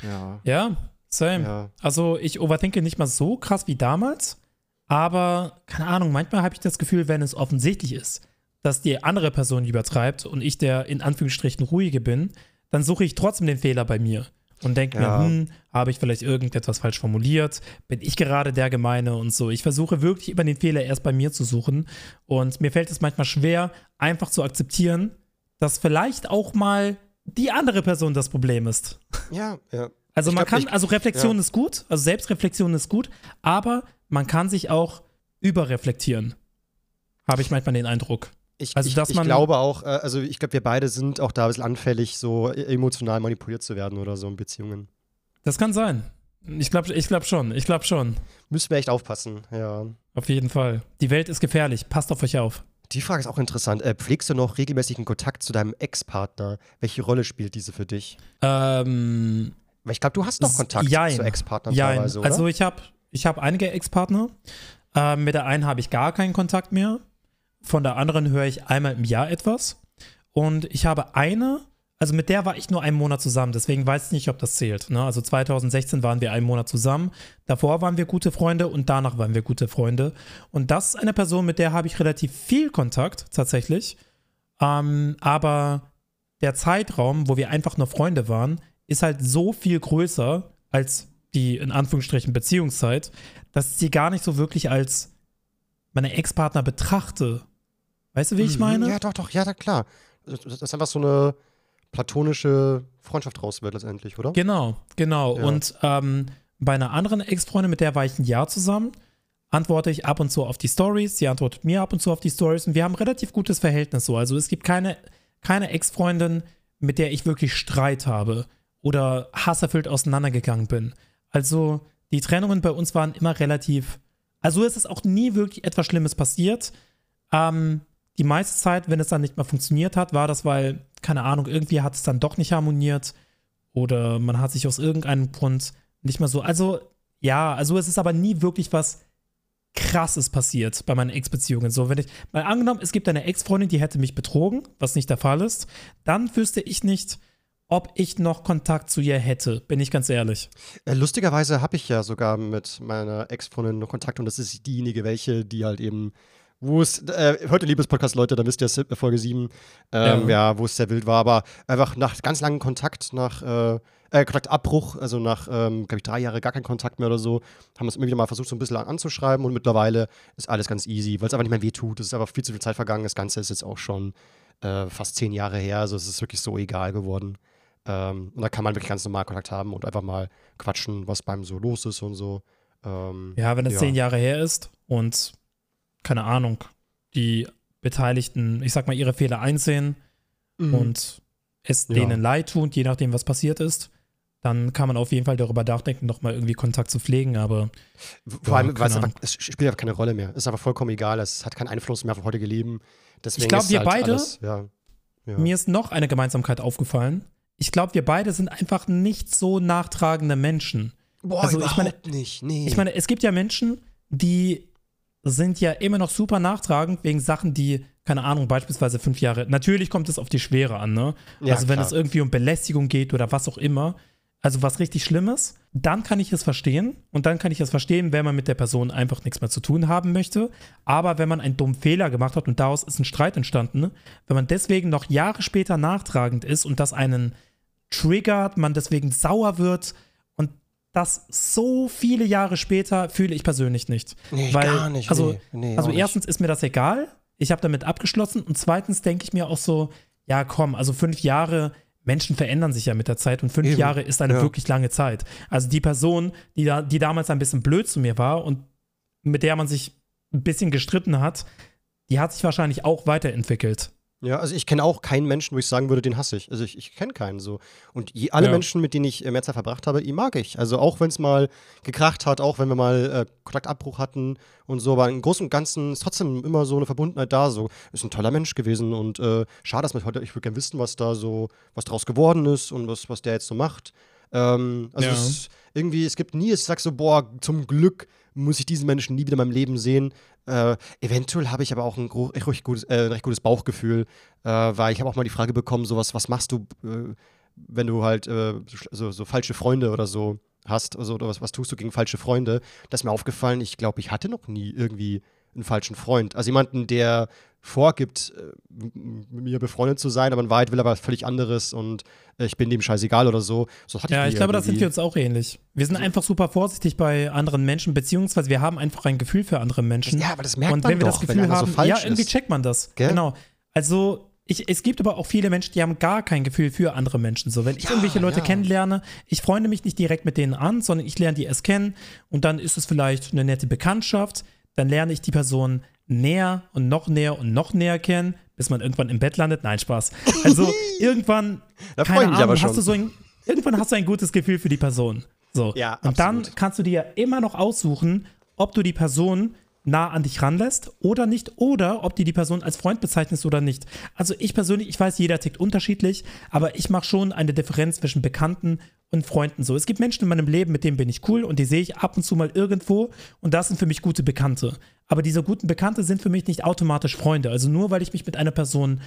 Ja. ja, same. Ja. Also ich overthinke nicht mal so krass wie damals, aber keine Ahnung, manchmal habe ich das Gefühl, wenn es offensichtlich ist, dass die andere Person übertreibt und ich der in Anführungsstrichen ruhige bin, dann suche ich trotzdem den Fehler bei mir und denke Ja. mir, hm, habe ich vielleicht irgendetwas falsch formuliert? Bin ich gerade der Gemeine und so? Ich versuche wirklich immer den Fehler erst bei mir zu suchen und mir fällt es manchmal schwer, einfach zu akzeptieren, dass vielleicht auch mal die andere Person das Problem ist. Ja, ja. Also Ich man kann, ich- also Reflexion ja. ist gut, also Selbstreflexion ist gut, aber man kann sich auch überreflektieren. Habe ich manchmal den Eindruck. Ich, Also, ich, ich glaube auch, äh, also ich glaube, wir beide sind auch da ein bisschen anfällig, so e- emotional manipuliert zu werden oder so in Beziehungen. Das kann sein. Ich glaube ich glaub schon, ich glaube schon. Müssen wir echt aufpassen, ja. Auf jeden Fall. Die Welt ist gefährlich. Passt auf euch auf. Die Frage ist auch interessant. Äh, pflegst du noch regelmäßigen Kontakt zu deinem Ex-Partner? Welche Rolle spielt diese für dich? Ähm, Weil ich glaube, du hast noch Kontakt Jein. zu Ex-Partnern Jein. teilweise, oder? Also ich habe ich hab einige Ex-Partner. Ähm, mit der einen habe ich gar keinen Kontakt mehr. Von der anderen höre ich einmal im Jahr etwas. Und ich habe eine, also mit der war ich nur einen Monat zusammen, deswegen weiß ich nicht, ob das zählt. Ne? Also 2016 waren wir einen Monat zusammen. Davor waren wir gute Freunde und danach waren wir gute Freunde. Und das ist eine Person, mit der habe ich relativ viel Kontakt tatsächlich. Ähm, aber der Zeitraum, wo wir einfach nur Freunde waren, ist halt so viel größer als die in Anführungsstrichen Beziehungszeit, dass ich sie gar nicht so wirklich als meine Ex-Partner betrachte. Weißt du, wie ich Mhm. meine? Ja, doch, doch, ja, klar. Das das ist einfach so eine platonische Freundschaft raus wird letztendlich, oder? Genau, genau. Ja. Und ähm, bei einer anderen Ex-Freundin, mit der war ich ein Jahr zusammen, antworte ich ab und zu auf die Stories, sie antwortet mir ab und zu auf die Stories und wir haben ein relativ gutes Verhältnis so. Also es gibt keine, keine Ex-Freundin, mit der ich wirklich Streit habe oder hasserfüllt auseinandergegangen bin. Also die Trennungen bei uns waren immer relativ, also es ist auch nie wirklich etwas Schlimmes passiert. Ähm, die meiste Zeit, wenn es dann nicht mehr funktioniert hat, war das, weil, keine Ahnung, irgendwie hat es dann doch nicht harmoniert oder man hat sich aus irgendeinem Grund nicht mehr so. Also, ja, also es ist aber nie wirklich was krasses passiert bei meinen Ex-Beziehungen. So, wenn ich, mal angenommen, es gibt eine Ex-Freundin, die hätte mich betrogen, was nicht der Fall ist, dann wüsste ich nicht, ob ich noch Kontakt zu ihr hätte, bin ich ganz ehrlich. Äh, lustigerweise habe ich ja sogar mit meiner Ex-Freundin noch Kontakt und das ist diejenige, welche, die halt eben, wo es, äh, den Liebespodcast, Leute, dann wisst ihr es, Folge 7, ähm, ja. wo es sehr wild war, aber einfach nach ganz langem Kontakt, nach äh, äh, Kontaktabbruch, also nach, ähm, glaube ich, drei Jahre gar keinen Kontakt mehr oder so, haben wir es immer wieder mal versucht, so ein bisschen an- anzuschreiben und mittlerweile ist alles ganz easy, weil es einfach nicht mehr weh tut. Es ist einfach viel zu viel Zeit vergangen. Das Ganze ist jetzt auch schon äh, fast zehn Jahre her, also es ist wirklich so egal geworden. Ähm, und da kann man wirklich ganz normal Kontakt haben und einfach mal quatschen, was beim so los ist und so. Ähm, Ja, wenn es Ja. zehn Jahre her ist und, keine Ahnung, die Beteiligten, ich sag mal, ihre Fehler einsehen mhm. und es Ja. denen leid tut, je nachdem, was passiert ist, dann kann man auf jeden Fall darüber nachdenken, nochmal irgendwie Kontakt zu pflegen, aber Vor allem, weil es einfach, es spielt einfach keine Rolle mehr. Es ist einfach vollkommen egal. Es hat keinen Einfluss mehr auf heutige Leben. Deswegen glaub, ist wir halt beide- Alles, ja. Ja. mir ist noch eine Gemeinsamkeit aufgefallen. Ich glaube, wir beide sind einfach nicht so nachtragende Menschen. Boah, also ich meine- nicht. Nee. Ich meine, es gibt ja Menschen, die sind ja immer noch super nachtragend wegen Sachen, die, keine Ahnung, beispielsweise fünf Jahre. Natürlich kommt es auf die Schwere an, ne? Ja, also wenn klar. es irgendwie um Belästigung geht oder was auch immer, also was richtig Schlimmes, dann kann ich es verstehen. Und dann kann ich es verstehen, wenn man mit der Person einfach nichts mehr zu tun haben möchte. Aber wenn man einen dummen Fehler gemacht hat und daraus ist ein Streit entstanden, wenn man deswegen noch Jahre später nachtragend ist und das einen triggert, man deswegen sauer wird und das so viele Jahre später fühle ich persönlich nicht. Nee, Weil, gar nicht. Also, nee, nee, also auch nicht. erstens ist mir das egal, ich habe damit abgeschlossen und zweitens denke ich mir auch so, ja komm, also fünf Jahre, Menschen verändern sich ja mit der Zeit und fünf Eben, Jahre ist eine ja. wirklich lange Zeit. Also die Person, die, da, die damals ein bisschen blöd zu mir war und mit der man sich ein bisschen gestritten hat, die hat sich wahrscheinlich auch weiterentwickelt. Ja, also ich kenne auch keinen Menschen, wo ich sagen würde, den hasse ich. Also ich, ich kenne keinen so. Und je, alle Ja. Menschen, mit denen ich äh, mehr Zeit verbracht habe, die mag ich. Also auch wenn es mal gekracht hat, auch wenn wir mal äh, Kontaktabbruch hatten und so, aber im Großen und Ganzen ist trotzdem immer so eine Verbundenheit da. So ist ein toller Mensch gewesen und äh, schade, dass man heute, ich würde gerne wissen, was da so, was draus geworden ist und was, was der jetzt so macht. Ähm, also Ja. es irgendwie, es gibt nie, ich sag so, boah, zum Glück muss ich diesen Menschen nie wieder in meinem Leben sehen. Äh, eventuell habe ich aber auch ein, recht gutes, äh, ein recht gutes Bauchgefühl, äh, weil ich habe auch mal die Frage bekommen, so was, machst du, äh, wenn du halt äh, so, so falsche Freunde oder so hast, also, oder was, was tust du gegen falsche Freunde? Das ist mir aufgefallen, ich glaube, ich hatte noch nie irgendwie einen falschen Freund. Also jemanden, der vorgibt, äh, mit mir befreundet zu sein, aber in Wahrheit will er was völlig anderes und äh, ich bin dem scheißegal oder so. so Ja, nie ich glaube, das sind wir uns auch ähnlich. Wir sind einfach super vorsichtig bei anderen Menschen, beziehungsweise wir haben einfach ein Gefühl für andere Menschen. Ja, aber das merkt Und man wenn wir doch, das wenn Gefühl so haben, falsch ja, irgendwie ist. checkt man das. Gell? Genau. Also, ich, es gibt aber auch viele Menschen, die haben gar kein Gefühl für andere Menschen. So, wenn ich Ja, irgendwelche Leute ja. kennenlerne, ich freunde mich nicht direkt mit denen an, sondern ich lerne die erst kennen und dann ist es vielleicht eine nette Bekanntschaft. Dann lerne ich die Person näher und noch näher und noch näher kennen, bis man irgendwann im Bett landet. Nein, Spaß. Also irgendwann, Da keine Ahnung, aber schon. hast du so ein, irgendwann hast du ein gutes Gefühl für die Person. So. Ja, und dann absolut. kannst du dir immer noch aussuchen, ob du die Person nah an dich ranlässt oder nicht oder ob du die Person als Freund bezeichnest oder nicht. Also ich persönlich, ich weiß, jeder tickt unterschiedlich, aber ich mache schon eine Differenz zwischen Bekannten und Freunden so. Es gibt Menschen in meinem Leben, mit denen bin ich cool und die sehe ich ab und zu mal irgendwo und das sind für mich gute Bekannte. Aber diese guten Bekannte sind für mich nicht automatisch Freunde. Also nur weil ich mich mit einer Person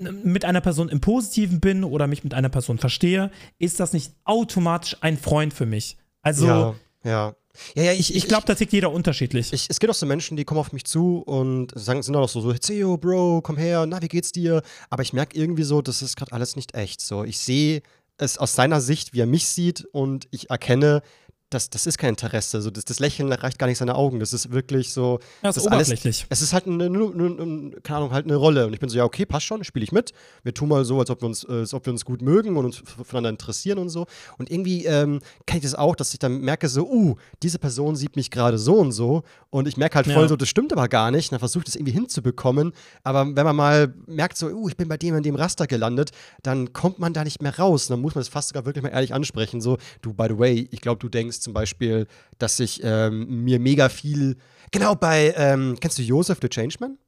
mit einer Person im Positiven bin oder mich mit einer Person verstehe, ist das nicht automatisch ein Freund für mich. Also ja, ja. Ja, ja, ich, ich glaube, da tickt jeder unterschiedlich. Ich, es gibt auch so Menschen, die kommen auf mich zu und sagen, sind auch so, so Theo, Bro, komm her, na, wie geht's dir? Aber ich merke irgendwie so, das ist gerade alles nicht echt. So, ich sehe es aus seiner Sicht, wie er mich sieht und ich erkenne, das, das ist kein Interesse. So, das, das Lächeln erreicht gar nicht seine Augen. Das ist wirklich so. Ja, ist das alles- oberflächlich. es ist halt eine, eine, eine, keine Ahnung, halt eine Rolle. Und ich bin so, ja, okay, passt schon, spiele ich mit. Wir tun mal so, als ob wir uns, äh, als ob wir uns gut mögen und uns voneinander interessieren und so. Und irgendwie ähm, kenne ich das auch, dass ich dann merke, so, uh, diese Person sieht mich gerade so und so. Und ich merke halt voll Ja. so, das stimmt aber gar nicht. Und dann versuche ich das irgendwie hinzubekommen. Aber wenn man mal merkt, so, uh, ich bin bei dem in dem Raster gelandet, dann kommt man da nicht mehr raus. Und dann muss man das fast sogar wirklich mal ehrlich ansprechen. So, du, by the way, ich glaube, du denkst zum Beispiel, dass ich ähm, mir mega viel. Genau, bei, ähm, kennst du Joseph the Changeman?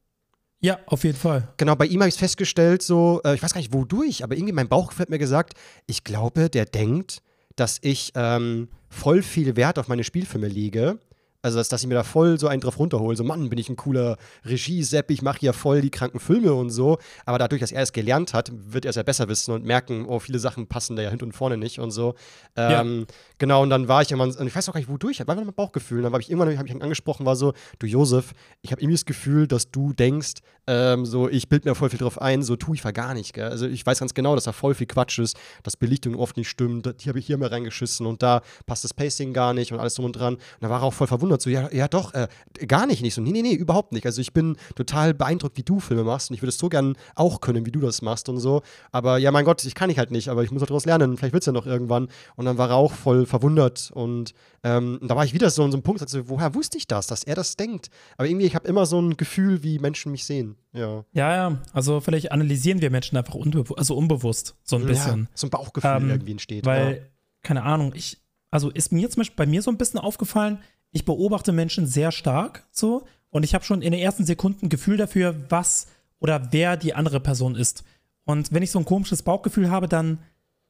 Ja, auf jeden Fall. Genau, bei ihm habe ich festgestellt, so, äh, ich weiß gar nicht wodurch, aber irgendwie mein Bauchgefühl hat mir gesagt, ich glaube, der denkt, dass ich ähm, voll viel Wert auf meine Spielfilme lege. Also, dass, dass ich mir da voll so einen drauf runterhole. So, Mann, bin ich ein cooler Regie-Sepp, ich mache hier voll die kranken Filme und so. Aber dadurch, dass er es gelernt hat, wird er es ja besser wissen und merken, oh, viele Sachen passen da ja hinten und vorne nicht und so. Ähm, Genau, und dann war ich irgendwann, und ich weiß auch gar nicht, wodurch, war einfach mein Bauchgefühl. Und dann habe ich irgendwann, habe ich angesprochen, war so, du Josef, ich habe irgendwie das Gefühl, dass du denkst, ähm, so, ich bild mir voll viel drauf ein, so tue ich war gar nicht, gell? Also ich weiß ganz genau, dass da voll viel Quatsch ist, dass Belichtung oft nicht stimmt, hier habe ich hier mal reingeschissen und da passt das Pacing gar nicht und alles drum und dran. Und da war er auch voll verwundert, so, ja, ja doch, äh, gar nicht, nicht so, nee, nee, nee, überhaupt nicht. Also ich bin total beeindruckt, wie du Filme machst und ich würde es so gern auch können, wie du das machst und so. Aber ja, mein Gott, ich kann ich halt nicht, aber ich muss halt daraus lernen, vielleicht wird es ja noch irgendwann. Und dann war er auch voll verwundert und ähm, da war ich wieder so an so einem Punkt, sagte, woher wusste ich das, dass er das denkt? Aber irgendwie, ich habe immer so ein Gefühl, wie Menschen mich sehen. Ja. Ja, ja. Also vielleicht analysieren wir Menschen einfach unbewu also unbewusst so ein bisschen. Ja, so ein Bauchgefühl Ähm, irgendwie entsteht. Weil, ja. keine Ahnung, ich, also ist mir zum Beispiel bei mir so ein bisschen aufgefallen, ich beobachte Menschen sehr stark so und ich habe schon in den ersten Sekunden ein Gefühl dafür, was oder wer die andere Person ist. Und wenn ich so ein komisches Bauchgefühl habe, dann,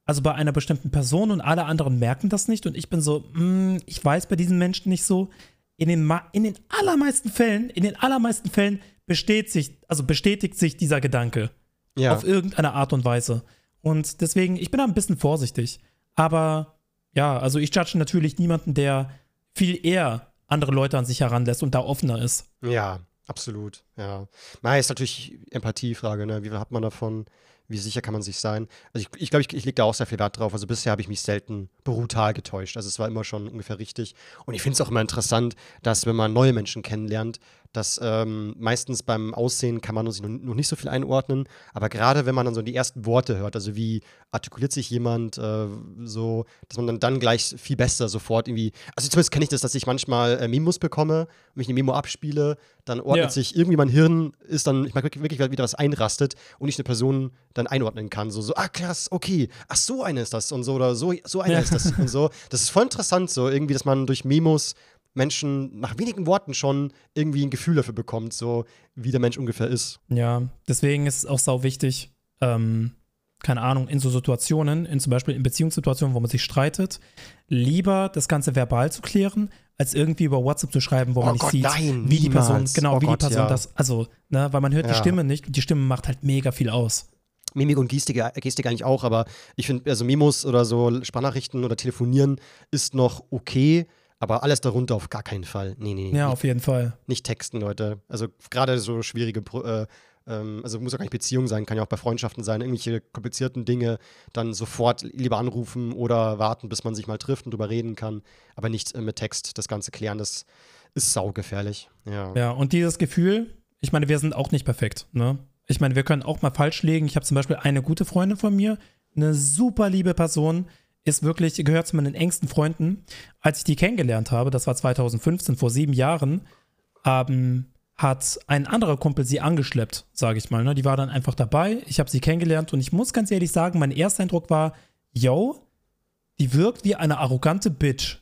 also bei einer bestimmten Person und alle anderen merken das nicht und ich bin so, mm, ich weiß bei diesen Menschen nicht so. In den, ma- in den allermeisten Fällen, in den allermeisten Fällen besteht sich, also bestätigt sich dieser Gedanke ja. auf irgendeine Art und Weise. Und deswegen, ich bin da ein bisschen vorsichtig. Aber ja, also ich judge natürlich niemanden, der viel eher andere Leute an sich heranlässt und da offener ist. Ja, absolut. Ja. Na, ist natürlich Empathiefrage, ne? Wie viel hat man davon? Wie sicher kann man sich sein? Also ich, ich glaube, ich, ich lege da auch sehr viel Wert drauf. Also bisher habe ich mich selten brutal getäuscht. Also es war immer schon ungefähr richtig. Und ich finde es auch immer interessant, dass wenn man neue Menschen kennenlernt, dass ähm, meistens beim Aussehen kann man sich noch, nicht so viel einordnen, aber gerade wenn man dann so die ersten Worte hört, also wie artikuliert sich jemand äh, so, dass man dann, dann gleich viel besser sofort irgendwie, also zumindest kenne ich das, dass ich manchmal äh, Memos bekomme, mich eine Memo abspiele, dann ordnet Ja. sich irgendwie mein Hirn ist dann, ich mag wirklich, wieder was einrastet und ich eine Person dann einordnen kann, so, so, ah krass, okay, ach so einer ist das und so oder so, so einer Ja. ist das und so. Das ist voll interessant, so irgendwie, dass man durch Memos Menschen nach wenigen Worten schon irgendwie ein Gefühl dafür bekommt, so wie der Mensch ungefähr ist. Ja, deswegen ist es auch sau wichtig, ähm, keine Ahnung, in so Situationen, in zum Beispiel in Beziehungssituationen, wo man sich streitet, lieber das Ganze verbal zu klären, als irgendwie über WhatsApp zu schreiben, wo Oh man nicht Gott, sieht, nein, wie die Person, genau, Oh wie Gott, die Person ja. das, also, ne, weil man hört die Ja. Stimme nicht die Stimme macht halt mega viel aus. Mimik und Gestik, Gestik eigentlich auch, aber ich finde, also Memos oder so Sprachnachrichten oder Telefonieren ist noch okay, aber alles darunter auf gar keinen Fall. Nee, nee, nee. Ja, nicht, auf jeden Fall. nicht texten, Leute. Also gerade so schwierige, äh, ähm, also muss ja gar nicht Beziehung sein, kann ja auch bei Freundschaften sein, irgendwelche komplizierten Dinge dann sofort lieber anrufen oder warten, bis man sich mal trifft und drüber reden kann, aber nicht äh, mit Text das Ganze klären, das ist saugefährlich. Ja. Ja, und dieses Gefühl, ich meine, wir sind auch nicht perfekt, ne? Ich meine, wir können auch mal falsch liegen. Ich habe zum Beispiel eine gute Freundin von mir, eine super liebe Person, ist wirklich, gehört zu meinen engsten Freunden. Als ich die kennengelernt habe, das war 2015, vor sieben Jahren, ähm, hat ein anderer Kumpel sie angeschleppt, sage ich mal. Ne? Die war dann einfach dabei. Ich habe sie kennengelernt und ich muss ganz ehrlich sagen, mein erster Eindruck war, yo, die wirkt wie eine arrogante Bitch.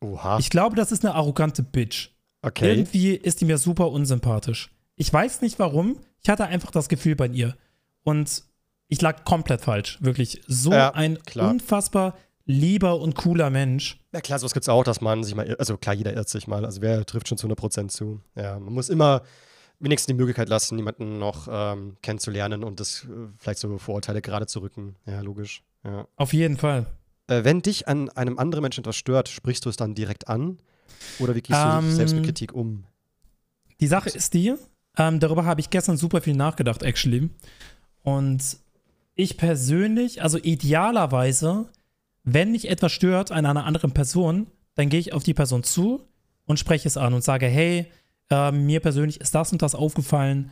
Oha. Ich glaube, das ist eine arrogante Bitch. okay. Irgendwie ist die mir super unsympathisch. Ich weiß nicht warum. Ich hatte einfach das Gefühl bei ihr. Und ich lag komplett falsch. Wirklich. So Ja, ein klar. unfassbar lieber und cooler Mensch. Ja klar, sowas gibt's auch, dass man sich mal, also klar, jeder irrt sich mal, also wer trifft schon zu 100% zu. Ja, man muss immer wenigstens die Möglichkeit lassen, jemanden noch ähm, kennenzulernen und das äh, vielleicht so Vorurteile gerade zu rücken. Ja, logisch. Ja. Auf jeden Fall. Äh, wenn dich an einem anderen Menschen etwas stört, sprichst du es dann direkt an? Oder wie gehst Ähm, du selbst mit Kritik um? Die Sache ist die, ähm, darüber habe ich gestern super viel nachgedacht, actually. Und ich persönlich, also idealerweise, wenn mich etwas stört an einer anderen Person, dann gehe ich auf die Person zu und spreche es an und sage, hey, äh, mir persönlich ist das und das aufgefallen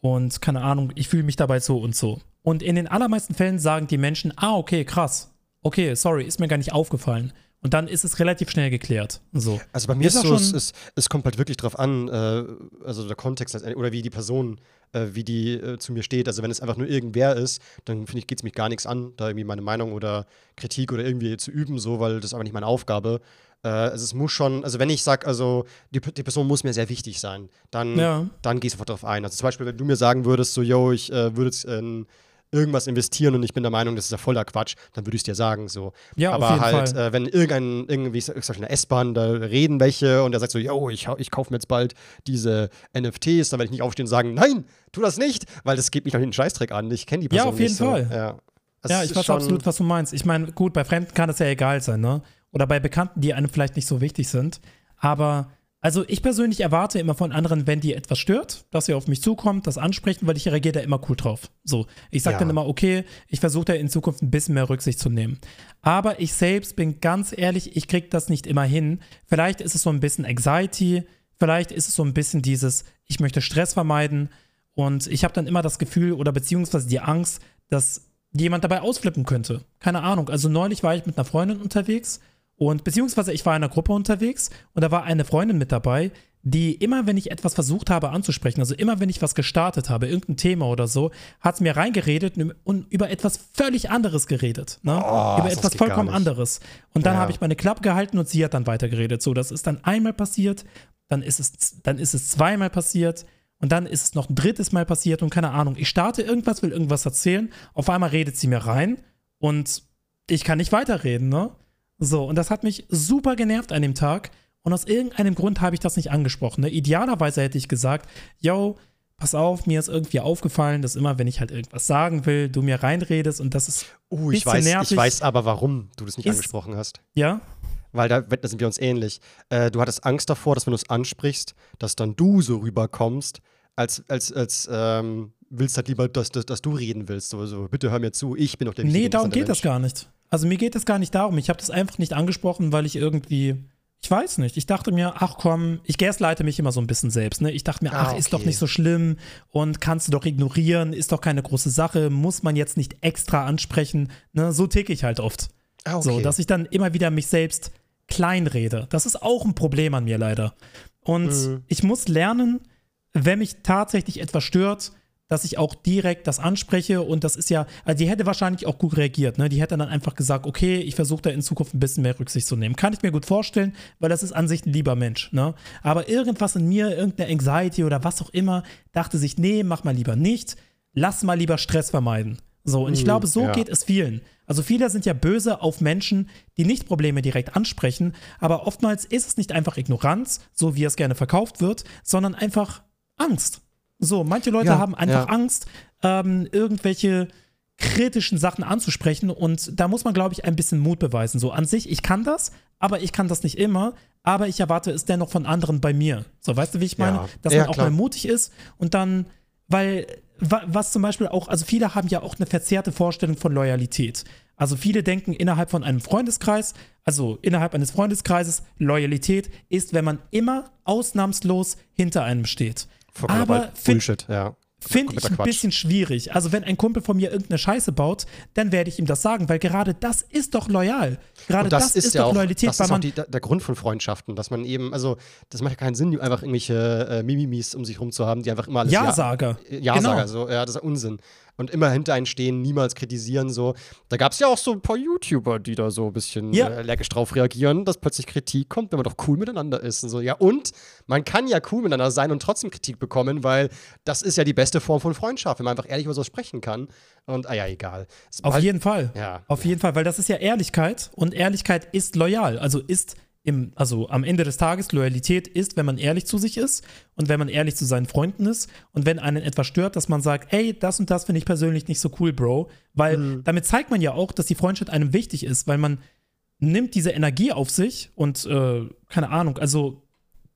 und keine Ahnung, ich fühle mich dabei so und so. Und in den allermeisten Fällen sagen die Menschen, ah, okay, krass. Okay, sorry, ist mir gar nicht aufgefallen. Und dann ist es relativ schnell geklärt. So. Also bei mir Ist ist so, es, schon- es, es kommt halt wirklich drauf an, äh, also der Kontext oder wie die Person, äh, wie die äh, zu mir steht. Also wenn es einfach nur irgendwer ist, dann finde ich, geht es mich gar nichts an, da irgendwie meine Meinung oder Kritik oder irgendwie zu üben, so, weil das ist aber nicht meine Aufgabe. Äh, also es muss schon, also wenn ich sage, also die, die Person muss mir sehr wichtig sein, dann, Ja. dann gehe ich sofort darauf ein. Also zum Beispiel, wenn du mir sagen würdest, so, yo, ich äh, würde jetzt in irgendwas investieren und ich bin der Meinung, das ist ja voller Quatsch, dann würde ich es dir sagen, so. Ja, Aber halt, äh, wenn irgendein, irgendwie, zum Beispiel in der S-Bahn, da reden welche und der sagt so, yo, ich, ich kaufe mir jetzt bald diese NFTs, dann werde ich nicht aufstehen und sagen, nein, tu das nicht, weil das geht mich doch den Scheißdreck an. Ich kenne die Ja, Person auf jeden nicht so. Fall. Ja, Das Ja, ich weiß absolut, was du meinst. Ich meine, gut, bei Fremden kann das ja egal sein, ne? Oder bei Bekannten, die einem vielleicht nicht so wichtig sind. Aber, also ich persönlich erwarte immer von anderen, wenn die etwas stört, dass sie auf mich zukommt, das ansprechen, weil ich reagiere da immer cool drauf. So, ich sage Ja. dann immer, okay, ich versuche da in Zukunft ein bisschen mehr Rücksicht zu nehmen. Aber ich selbst bin ganz ehrlich, ich kriege das nicht immer hin. Vielleicht ist es so ein bisschen Anxiety, vielleicht ist es so ein bisschen dieses, ich möchte Stress vermeiden. Und ich habe dann immer das Gefühl oder beziehungsweise die Angst, dass jemand dabei ausflippen könnte. Keine Ahnung. Also neulich war ich mit einer Freundin unterwegs und beziehungsweise ich war in einer Gruppe unterwegs und da war eine Freundin mit dabei, die immer, wenn ich etwas versucht habe anzusprechen, also immer, wenn ich was gestartet habe, irgendein Thema oder so, hat mir reingeredet und über etwas völlig anderes geredet. Ne? Oh, über etwas vollkommen anderes. Und dann Ja. habe ich meine Klappe gehalten und sie hat dann weitergeredet. So, das ist dann einmal passiert, dann ist es, dann ist es zweimal passiert. Und dann ist es noch ein drittes Mal passiert und keine Ahnung. Ich starte irgendwas, will irgendwas erzählen. Auf einmal redet sie mir rein und ich kann nicht weiterreden, ne? So, und das hat mich super genervt an dem Tag. Und aus irgendeinem Grund habe ich das nicht angesprochen. Ne? Idealerweise hätte ich gesagt, yo, pass auf, mir ist irgendwie aufgefallen, dass immer, wenn ich halt irgendwas sagen will, du mir reinredest und das ist, Uh, ich weiß, ich nervig. weiß aber, warum du das nicht Ist- angesprochen hast. ja, Weil da, da sind wir uns ähnlich. Äh, du hattest Angst davor, dass wenn du es ansprichst, dass dann du so rüberkommst, als, als, als ähm, willst halt lieber, dass, dass, dass du reden willst. So, so, bitte hör mir zu, ich bin doch der Nee, wichtige, darum interessante geht das Mensch. gar nicht. Also mir geht es gar nicht darum. Ich habe das einfach nicht angesprochen, weil ich irgendwie, Ich weiß nicht. Ich dachte mir, ach komm, ich gasleite mich immer so ein bisschen selbst. Ne? Ich dachte mir, Ah, ach, ist okay. doch nicht so schlimm und kannst du doch ignorieren, ist doch keine große Sache, muss man jetzt nicht extra ansprechen. Ne? So ticke ich halt oft. Ah, So, dass ich dann immer wieder mich selbst kleinrede. Das ist auch ein Problem an mir leider. Und Mhm. ich muss lernen, wenn mich tatsächlich etwas stört, dass ich auch direkt das anspreche und das ist ja, also die hätte wahrscheinlich auch gut reagiert, ne? Die hätte dann einfach gesagt, okay, ich versuche da in Zukunft ein bisschen mehr Rücksicht zu nehmen. Kann ich mir gut vorstellen, weil das ist an sich ein lieber Mensch, ne? Aber irgendwas in mir, irgendeine Anxiety oder was auch immer, dachte sich, nee, mach mal lieber nicht, lass mal lieber Stress vermeiden. So, und ich glaube, so ja. geht es vielen. Also viele sind ja böse auf Menschen, die nicht Probleme direkt ansprechen, aber oftmals ist es nicht einfach Ignoranz, so wie es gerne verkauft wird, sondern einfach Angst. So, manche Leute Ja, haben einfach ja. Angst, ähm, irgendwelche kritischen Sachen anzusprechen und da muss man, glaube ich, ein bisschen Mut beweisen. So an sich, ich kann das, aber ich kann das nicht immer, aber ich erwarte es dennoch von anderen bei mir. So, weißt du, wie ich meine? Ja. Dass man auch klar. mal mutig ist und dann, weil, wa- was zum Beispiel auch, also viele haben ja auch eine verzerrte Vorstellung von Loyalität. Also viele denken innerhalb von einem Freundeskreis, also innerhalb eines Freundeskreises, Loyalität ist, wenn man immer ausnahmslos hinter einem steht. Aber Bullshit, ja. Finde ich ein Quatsch. bisschen schwierig. Also, wenn ein Kumpel von mir irgendeine Scheiße baut, dann werde ich ihm das sagen, weil gerade das ist doch loyal. Gerade Und das, ist, ja doch auch, Loyalität, das ist auch die, der Grund von Freundschaften, dass man eben, also das macht ja keinen Sinn, einfach irgendwelche äh, Mimimis um sich rum zu haben, die einfach immer alles Ja-Sager. Ja, Ja-Sager, Genau. so, ja, das ist Unsinn. Und immer hinter einen stehen, niemals kritisieren, so. Da gab es ja auch so ein paar YouTuber, die da so ein bisschen Ja. äh, allergisch drauf reagieren, dass plötzlich Kritik kommt, wenn man doch cool miteinander ist und so. Ja, und man kann ja cool miteinander sein und trotzdem Kritik bekommen, weil das ist ja die beste Form von Freundschaft, wenn man einfach ehrlich über sowas sprechen kann. Und, ah ja, egal. Auf Sobald- jeden Fall. Ja. Auf jeden Fall, weil das ist ja Ehrlichkeit und Ehrlichkeit ist loyal. Also ist im, also am Ende des Tages Loyalität ist, wenn man ehrlich zu sich ist und wenn man ehrlich zu seinen Freunden ist und wenn einen etwas stört, dass man sagt, ey, das und das finde ich persönlich nicht so cool, Bro. Weil Mhm. damit zeigt man ja auch, dass die Freundschaft einem wichtig ist, weil man nimmt diese Energie auf sich und äh, keine Ahnung, also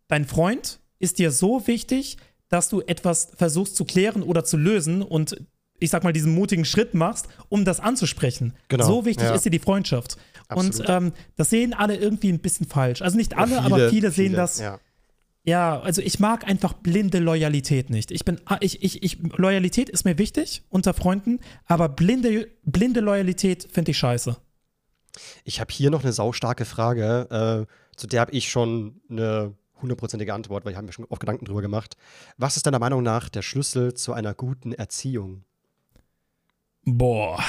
dein Freund ist dir so wichtig, dass du etwas versuchst zu klären oder zu lösen und ich sag mal, diesen mutigen Schritt machst, um das anzusprechen. Genau, So wichtig ja. ist dir die Freundschaft. Absolut. Und ähm, das sehen alle irgendwie ein bisschen falsch. Also nicht alle, Ja, aber viele sehen das. Ja. Ja, also ich mag einfach blinde Loyalität nicht. Ich bin, ah, ich, ich, ich, Loyalität ist mir wichtig unter Freunden, aber blinde, blinde Loyalität finde ich scheiße. Ich habe hier noch eine saustarke Frage, äh, zu der habe ich schon eine hundertprozentige Antwort, weil ich habe mir schon oft Gedanken drüber gemacht. Was ist deiner Meinung nach der Schlüssel zu einer guten Erziehung? Boah,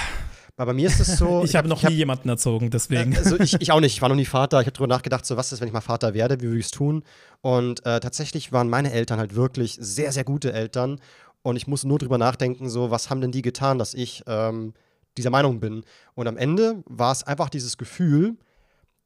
Bei mir ist es so. ich habe noch ich hab, nie jemanden erzogen, deswegen. Also ich, ich auch nicht, ich war noch nie Vater. Ich habe drüber nachgedacht, so was ist, wenn ich mal Vater werde, wie würde ich es tun? Und äh, tatsächlich waren meine Eltern halt wirklich sehr, sehr gute Eltern. Und ich muss nur drüber nachdenken, so was haben denn die getan, dass ich ähm, dieser Meinung bin. Und am Ende war es einfach dieses Gefühl,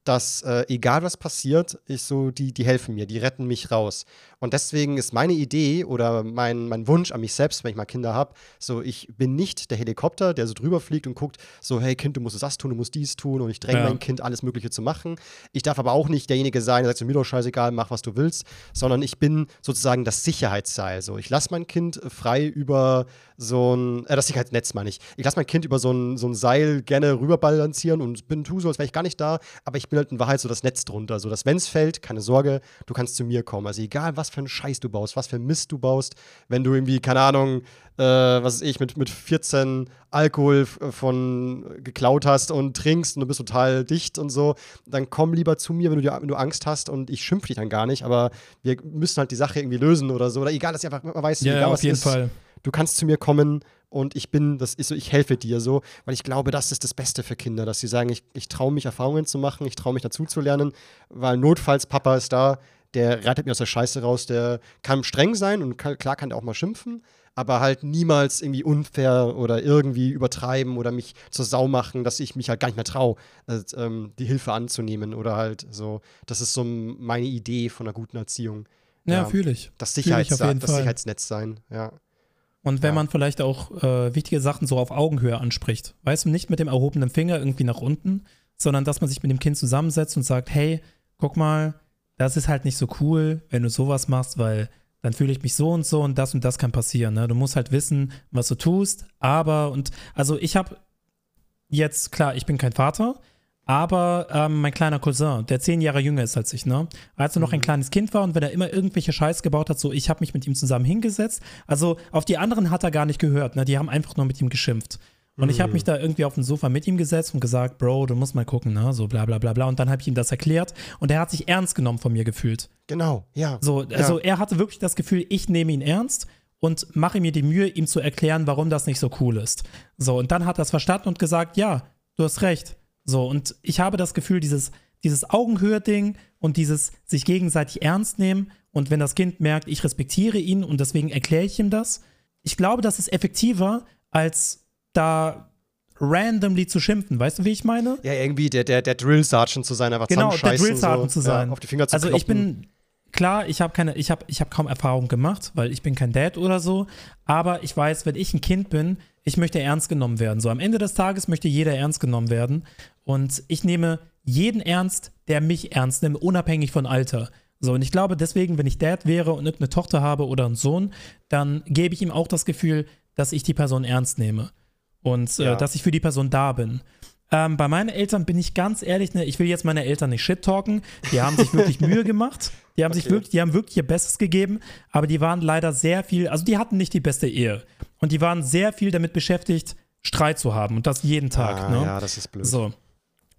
dass äh, egal was passiert, ich so, die, die helfen mir, die retten mich raus. Und deswegen ist meine Idee oder mein, mein Wunsch an mich selbst, wenn ich mal Kinder habe, so, ich bin nicht der Helikopter, der so drüber fliegt und guckt, so, hey Kind, du musst das tun, du musst dies tun und ich dränge Ja. mein Kind, alles Mögliche zu machen. Ich darf aber auch nicht derjenige sein, der sagt, so, mir doch scheißegal, mach, was du willst, sondern ich bin sozusagen das Sicherheitsseil. So, ich lasse mein Kind frei über so ein, äh, das Sicherheitsnetz meine ich. Ich lasse mein Kind über so ein, so ein Seil gerne rüberbalancieren und bin tu so, als wäre ich gar nicht da, aber ich bin halt in Wahrheit so das Netz drunter, so dass wenn es fällt, keine Sorge, du kannst zu mir kommen. Also egal, was für einen Scheiß du baust, was für Mist du baust, wenn du irgendwie, keine Ahnung, äh, was weiß ich, mit, mit 14 Alkohol f- von geklaut hast und trinkst und du bist total dicht und so, dann komm lieber zu mir, wenn du, dir, wenn du Angst hast und ich schimpfe dich dann gar nicht, aber wir müssen halt die Sache irgendwie lösen oder so. Oder egal, dass ich einfach mal weiß, ja, egal ja, was auf jeden ist, Fall. du kannst zu mir kommen und ich bin, das ist so, ich helfe dir so, weil ich glaube, das ist das Beste für Kinder, dass sie sagen, ich, ich traue mich, Erfahrungen zu machen, ich traue mich dazu zu lernen, weil notfalls Papa ist da, der rettet mir aus der Scheiße raus, der kann streng sein und kann, klar kann der auch mal schimpfen, aber halt niemals irgendwie unfair oder irgendwie übertreiben oder mich zur Sau machen, dass ich mich halt gar nicht mehr traue, äh, ähm, die Hilfe anzunehmen oder halt so. Das ist so meine Idee von einer guten Erziehung. Ja, Ja. fühle ich. Das, ich Sicherheits auf jeden das Fall. Sicherheitsnetz sein, ja. Und wenn Ja. man vielleicht auch äh, wichtige Sachen so auf Augenhöhe anspricht, weißt du, nicht mit dem erhobenen Finger irgendwie nach unten, sondern dass man sich mit dem Kind zusammensetzt und sagt, hey, guck mal, das ist halt nicht so cool, wenn du sowas machst, weil dann fühle ich mich so und so und das und das kann passieren. Ne? Du musst halt wissen, was du tust, aber und also ich habe jetzt, klar, ich bin kein Vater, Aber ähm, mein kleiner Cousin, der zehn Jahre jünger ist als ich, ne? Als er noch ein kleines Kind war und wenn er immer irgendwelche Scheiß gebaut hat, so ich habe mich mit ihm zusammen hingesetzt. Also auf die anderen hat er gar nicht gehört, ne? Die haben einfach nur mit ihm geschimpft. Und ich habe mich da irgendwie auf dem Sofa mit ihm gesetzt und gesagt, Bro, du musst mal gucken, ne? So bla bla bla bla. Und dann habe ich ihm das erklärt und er hat sich ernst genommen von mir gefühlt. Genau, ja. So, also er hatte wirklich das Gefühl, ich nehme ihn ernst und mache mir die Mühe, ihm zu erklären, warum das nicht so cool ist. So, und dann hat er es verstanden und gesagt, ja, du hast recht. So, und ich habe das Gefühl, dieses, dieses Augenhöhe-Ding und dieses sich gegenseitig ernst nehmen und wenn das Kind merkt, ich respektiere ihn und deswegen erkläre ich ihm das, ich glaube, das ist effektiver, als da randomly zu schimpfen. Weißt du, wie ich meine? Ja, irgendwie der, der, der Drill Sergeant zu sein, einfach Genau, der Drill Sergeant so, zu sein. Ja, auf die Finger zu also ich kloppen. bin klar, ich habe keine, ich habe, ich habe kaum Erfahrung gemacht, weil ich bin kein Dad oder so. Aber ich weiß, wenn ich ein Kind bin, ich möchte ernst genommen werden. So am Ende des Tages möchte jeder ernst genommen werden. Und ich nehme jeden ernst, der mich ernst nimmt, unabhängig von Alter. So, und ich glaube deswegen, wenn ich Dad wäre und irgendeine Tochter habe oder einen Sohn, dann gebe ich ihm auch das Gefühl, dass ich die Person ernst nehme. Und Ja. äh, dass ich für die Person da bin. Ähm, bei meinen Eltern bin ich ganz ehrlich, ne, ich will jetzt meine Eltern nicht shit talken. Die haben sich wirklich Mühe gemacht. Die haben sich Okay. wirklich, die haben wirklich ihr Bestes gegeben, aber die waren leider sehr viel, also die hatten nicht die beste Ehe. Und die waren sehr viel damit beschäftigt, Streit zu haben und das jeden Tag. ah, ne? Ja, das ist blöd. So.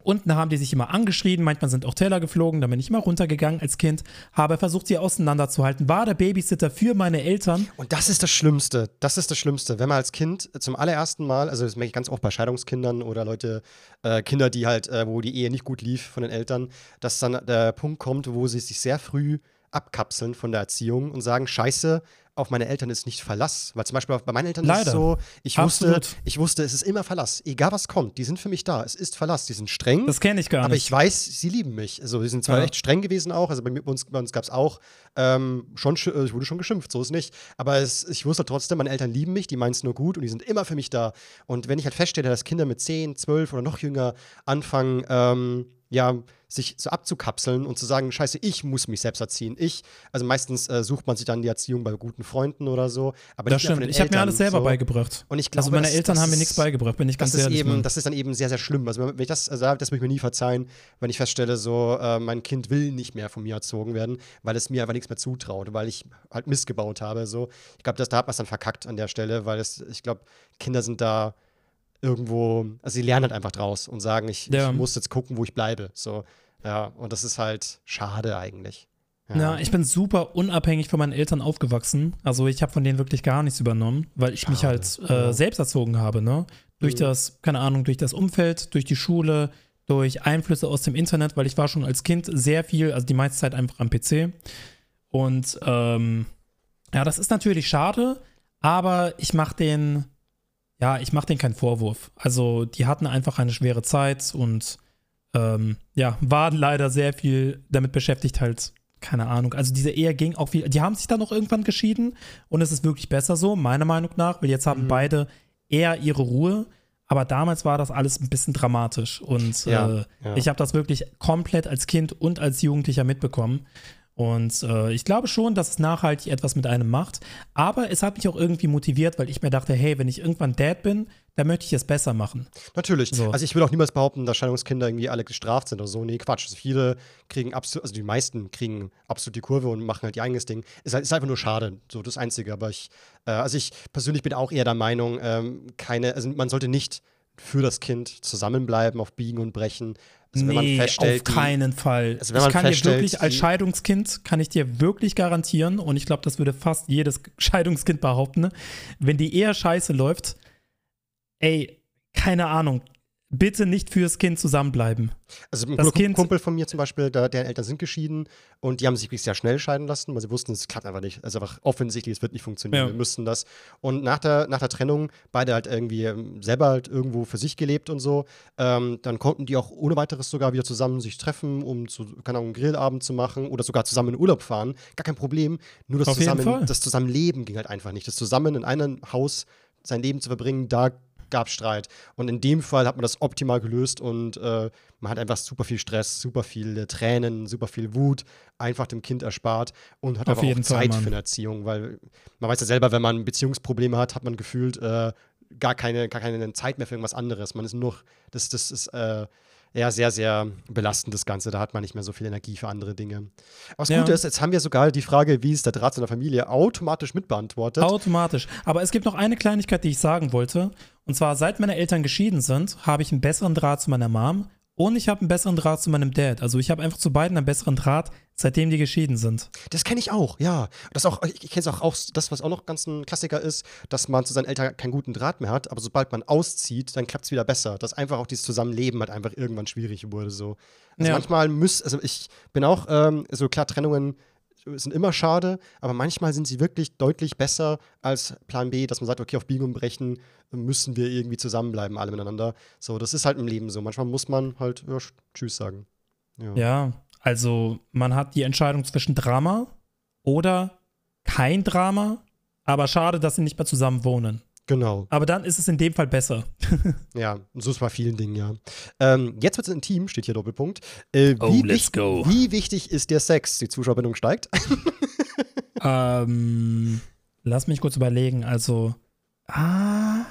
Unten haben die sich immer angeschrien, manchmal sind auch Teller geflogen, da bin ich immer runtergegangen als Kind, habe versucht, sie auseinanderzuhalten, war der Babysitter für meine Eltern. Und das ist das Schlimmste. Das ist das Schlimmste. Wenn man als Kind zum allerersten Mal, also das merke ich ganz oft bei Scheidungskindern oder Leute, äh, Kinder, die halt, äh, wo die Ehe nicht gut lief von den Eltern, dass dann der Punkt kommt, wo sie sich sehr früh abkapseln von der Erziehung und sagen, scheiße, auf meine Eltern ist nicht Verlass. Weil zum Beispiel bei meinen Eltern ist Leider. es so, ich wusste, ich wusste, es ist immer Verlass. Egal was kommt, die sind für mich da. Es ist Verlass. Die sind streng. Das kenne ich gar Aber nicht. ich weiß, sie lieben mich. Also, sie sind zwar Ja. echt streng gewesen auch. Also, bei, mir, bei uns, bei uns gab es auch ähm, schon, sch- äh, ich wurde schon geschimpft, so ist nicht. Aber es, ich wusste trotzdem, meine Eltern lieben mich, die meinen es nur gut und die sind immer für mich da. Und wenn ich halt feststelle, dass Kinder mit 10, 12 oder noch jünger anfangen, ähm, ja, sich so abzukapseln und zu sagen, scheiße, ich muss mich selbst erziehen. Ich, also meistens äh, sucht man sich dann die Erziehung bei guten Freunden oder so. Aber das stimmt. Ich habe mir alles selber so. beigebracht. Und ich glaube, also meine Eltern das haben mir nichts beigebracht, bin ich ganz das ist ehrlich. eben, das ist dann eben sehr, sehr schlimm. Also wenn ich das, also das muss ich mir nie verzeihen, wenn ich feststelle, so äh, mein Kind will nicht mehr von mir erzogen werden, weil es mir einfach nichts mehr zutraut, weil ich halt Mist gebaut habe. So, ich glaube, da hat man es dann verkackt an der Stelle, weil es, ich glaube, Kinder sind da irgendwo, also sie lernen halt einfach draus und sagen, ich, Ja. ich muss jetzt gucken, wo ich bleibe. So, ja, und das ist halt schade eigentlich. Ja, ich bin super unabhängig von meinen Eltern aufgewachsen. Also ich habe von denen wirklich gar nichts übernommen, weil ich mich halt äh, Ja. selbst erzogen habe, ne? Durch Mhm. das, keine Ahnung, durch das Umfeld, durch die Schule, durch Einflüsse aus dem Internet, weil ich war schon als Kind sehr viel, also die meiste Zeit einfach am PC. Und ähm, ja, das ist natürlich schade, aber ich mache den, ja, ich mache denen keinen Vorwurf. Also die hatten einfach eine schwere Zeit und ähm, ja, waren leider sehr viel damit beschäftigt, halt, keine Ahnung. Also diese Ehe ging auch viel, die haben sich dann noch irgendwann geschieden und es ist wirklich besser so, meiner Meinung nach, weil jetzt haben Mhm. beide eher ihre Ruhe. Aber damals war das alles ein bisschen dramatisch und Ja, äh, ja. ich habe das wirklich komplett als Kind und als Jugendlicher mitbekommen. Und äh, ich glaube schon, dass es nachhaltig etwas mit einem macht. Aber es hat mich auch irgendwie motiviert, weil ich mir dachte, hey, wenn ich irgendwann Dad bin, dann möchte ich es besser machen. Natürlich. So. Also ich will auch niemals behaupten, dass Scheidungskinder irgendwie alle gestraft sind oder so. Nee, Quatsch. Also viele kriegen absolut, also die meisten kriegen absolut die Kurve und machen halt ihr eigenes Ding. Ist, halt, ist einfach nur schade. So das Einzige. Aber ich, äh, also ich persönlich bin auch eher der Meinung, ähm, keine, also man sollte nicht für das Kind zusammenbleiben auf Biegen und Brechen. Also nee, auf keinen Fall. Also wenn man ich kann dir wirklich als die- Scheidungskind, kann ich dir wirklich garantieren, und ich glaube, das würde fast jedes Scheidungskind behaupten, wenn die eher scheiße läuft, ey, keine Ahnung, bitte nicht fürs Kind zusammenbleiben. Also ein Das guter Kind- Kumpel von mir zum Beispiel, da, deren Eltern sind geschieden und die haben sich wirklich sehr schnell scheiden lassen, weil sie wussten, es klappt einfach nicht. Also einfach offensichtlich, es wird nicht funktionieren. Ja. Wir müssen das. Und nach der, nach der Trennung, beide halt irgendwie ähm, selber halt irgendwo für sich gelebt und so, ähm, dann konnten die auch ohne weiteres sogar wieder zusammen sich treffen, um zu, keine Ahnung, einen Grillabend zu machen oder sogar zusammen in Urlaub fahren. Gar kein Problem. Nur das Auf zusammen, das Zusammenleben ging halt einfach nicht. Das zusammen in einem Haus sein Leben zu verbringen, da gab Streit. Und in dem Fall hat man das optimal gelöst und äh, man hat einfach super viel Stress, super viele Tränen, super viel Wut einfach dem Kind erspart und hat Auf aber auch jeden Fall, Zeit Mann. für eine Erziehung, weil man weiß ja selber, wenn man Beziehungsprobleme hat, hat man gefühlt äh, gar, keine, gar keine Zeit mehr für irgendwas anderes. Man ist nur das, das ist, äh, ja, sehr, sehr belastend, das Ganze. Da hat man nicht mehr so viel Energie für andere Dinge. Das Ja. Gute ist, jetzt haben wir sogar die Frage, wie ist der Draht zu einer Familie, automatisch mitbeantwortet. Automatisch. Aber es gibt noch eine Kleinigkeit, die ich sagen wollte. Und zwar, seit meine Eltern geschieden sind, habe ich einen besseren Draht zu meiner Mom und ich habe einen besseren Draht zu meinem Dad. Also ich habe einfach zu beiden einen besseren Draht, seitdem die geschieden sind. Das kenne ich auch, ja. Das auch, ich kenne es auch, auch, das, was auch noch ganz ein Klassiker ist, dass man zu seinen Eltern keinen guten Draht mehr hat, aber sobald man auszieht, dann klappt es wieder besser. Dass einfach auch dieses Zusammenleben halt einfach irgendwann schwierig wurde. So. Also Ja. manchmal muss, also ich bin auch, ähm, so klar, Trennungen sind immer schade, aber manchmal sind sie wirklich deutlich besser als Plan B, dass man sagt, okay, auf Biegen und Brechen müssen wir irgendwie zusammenbleiben, alle miteinander. So, das ist halt im Leben so. Manchmal muss man halt ja, Tschüss sagen. Ja. Ja, also man hat die Entscheidung zwischen Drama oder kein Drama, aber schade, dass sie nicht mehr zusammen wohnen. Genau. Aber dann ist es in dem Fall besser. Ja, und so ist es bei vielen Dingen, ja. Ähm, jetzt wird es intim, steht hier Doppelpunkt. Äh, wie, Oh, let's go. wie wichtig ist der Sex? Die Zuschauerbindung steigt. ähm, lass mich kurz überlegen. Also, ah,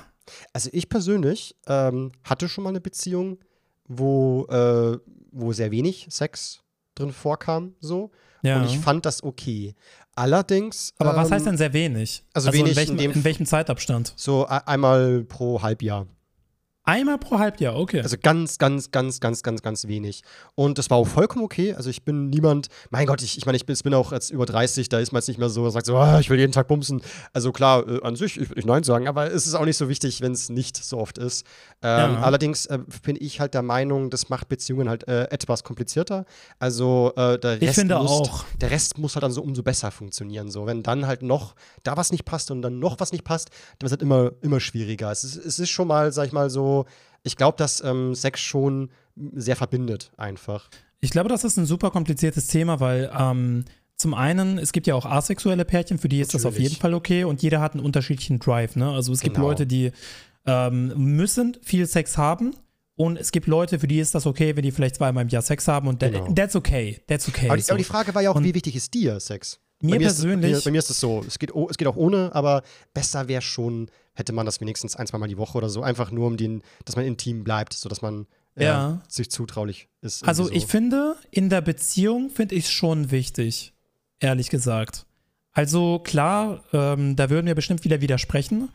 Also ich persönlich ähm, hatte schon mal eine Beziehung, wo, äh, wo sehr wenig Sex drin vorkam, so. Ja. Und ich fand das okay. Allerdings. aber was ähm, heißt denn sehr wenig? also wenig in welchem, in dem- in welchem Zeitabstand? So e- einmal pro Halbjahr. Einmal pro Halbjahr, okay. Also ganz, ganz, ganz, ganz, ganz, ganz wenig. Und das war auch vollkommen okay. Also ich bin niemand, mein Gott, ich, ich meine, ich bin, ich bin auch jetzt über 30, da ist man jetzt nicht mehr so, sagt so, ah, ich will jeden Tag bumsen. Also klar, äh, an sich, ich würde nicht Nein sagen, aber es ist auch nicht so wichtig, wenn es nicht so oft ist. Ähm, Ja. Allerdings äh, bin ich halt der Meinung, das macht Beziehungen halt äh, etwas komplizierter. Also äh, der Rest Ich finde muss, auch. der Rest muss halt dann so umso besser funktionieren. So, wenn dann halt noch da was nicht passt und dann noch was nicht passt, dann wird es halt immer, immer schwieriger. Es ist, es ist schon mal, sag ich mal so, ich glaube, dass ähm, Sex schon sehr verbindet, einfach. Ich glaube, das ist ein super kompliziertes Thema, weil ähm, zum einen, es gibt ja auch asexuelle Pärchen, für die ist das auf Natürlich. jeden Fall okay und jeder hat einen unterschiedlichen Drive. Ne? Also es gibt Genau. Leute, die ähm, müssen viel Sex haben und es gibt Leute, für die ist das okay, wenn die vielleicht zweimal im Jahr Sex haben und that, Genau. that's okay. That's okay. Aber die, so. aber die Frage war ja auch, Und- wie wichtig ist dir Sex? Mir bei mir Ist, bei, persönlich- mir, bei mir ist es so, es geht, es geht auch ohne, aber besser wäre schon, hätte man das wenigstens ein, zweimal die Woche oder so, einfach nur um den, dass man intim bleibt, sodass man Ja. sich zutraulich ist. Also irgendwie ich so. finde, in der Beziehung finde ich es schon wichtig, ehrlich gesagt. Also klar, ähm, da würden wir bestimmt wieder widersprechen,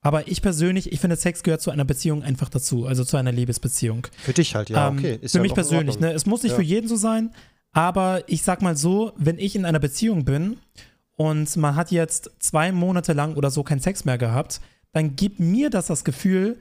aber ich persönlich, ich finde, Sex gehört zu einer Beziehung einfach dazu, also zu einer Liebesbeziehung. Für dich halt, ja, Ähm, okay. Ist für ja mich persönlich, ne? Es muss nicht Ja. für jeden so sein, aber ich sag mal so, wenn ich in einer Beziehung bin und man hat jetzt zwei Monate lang oder so keinen Sex mehr gehabt, dann gibt mir das das Gefühl,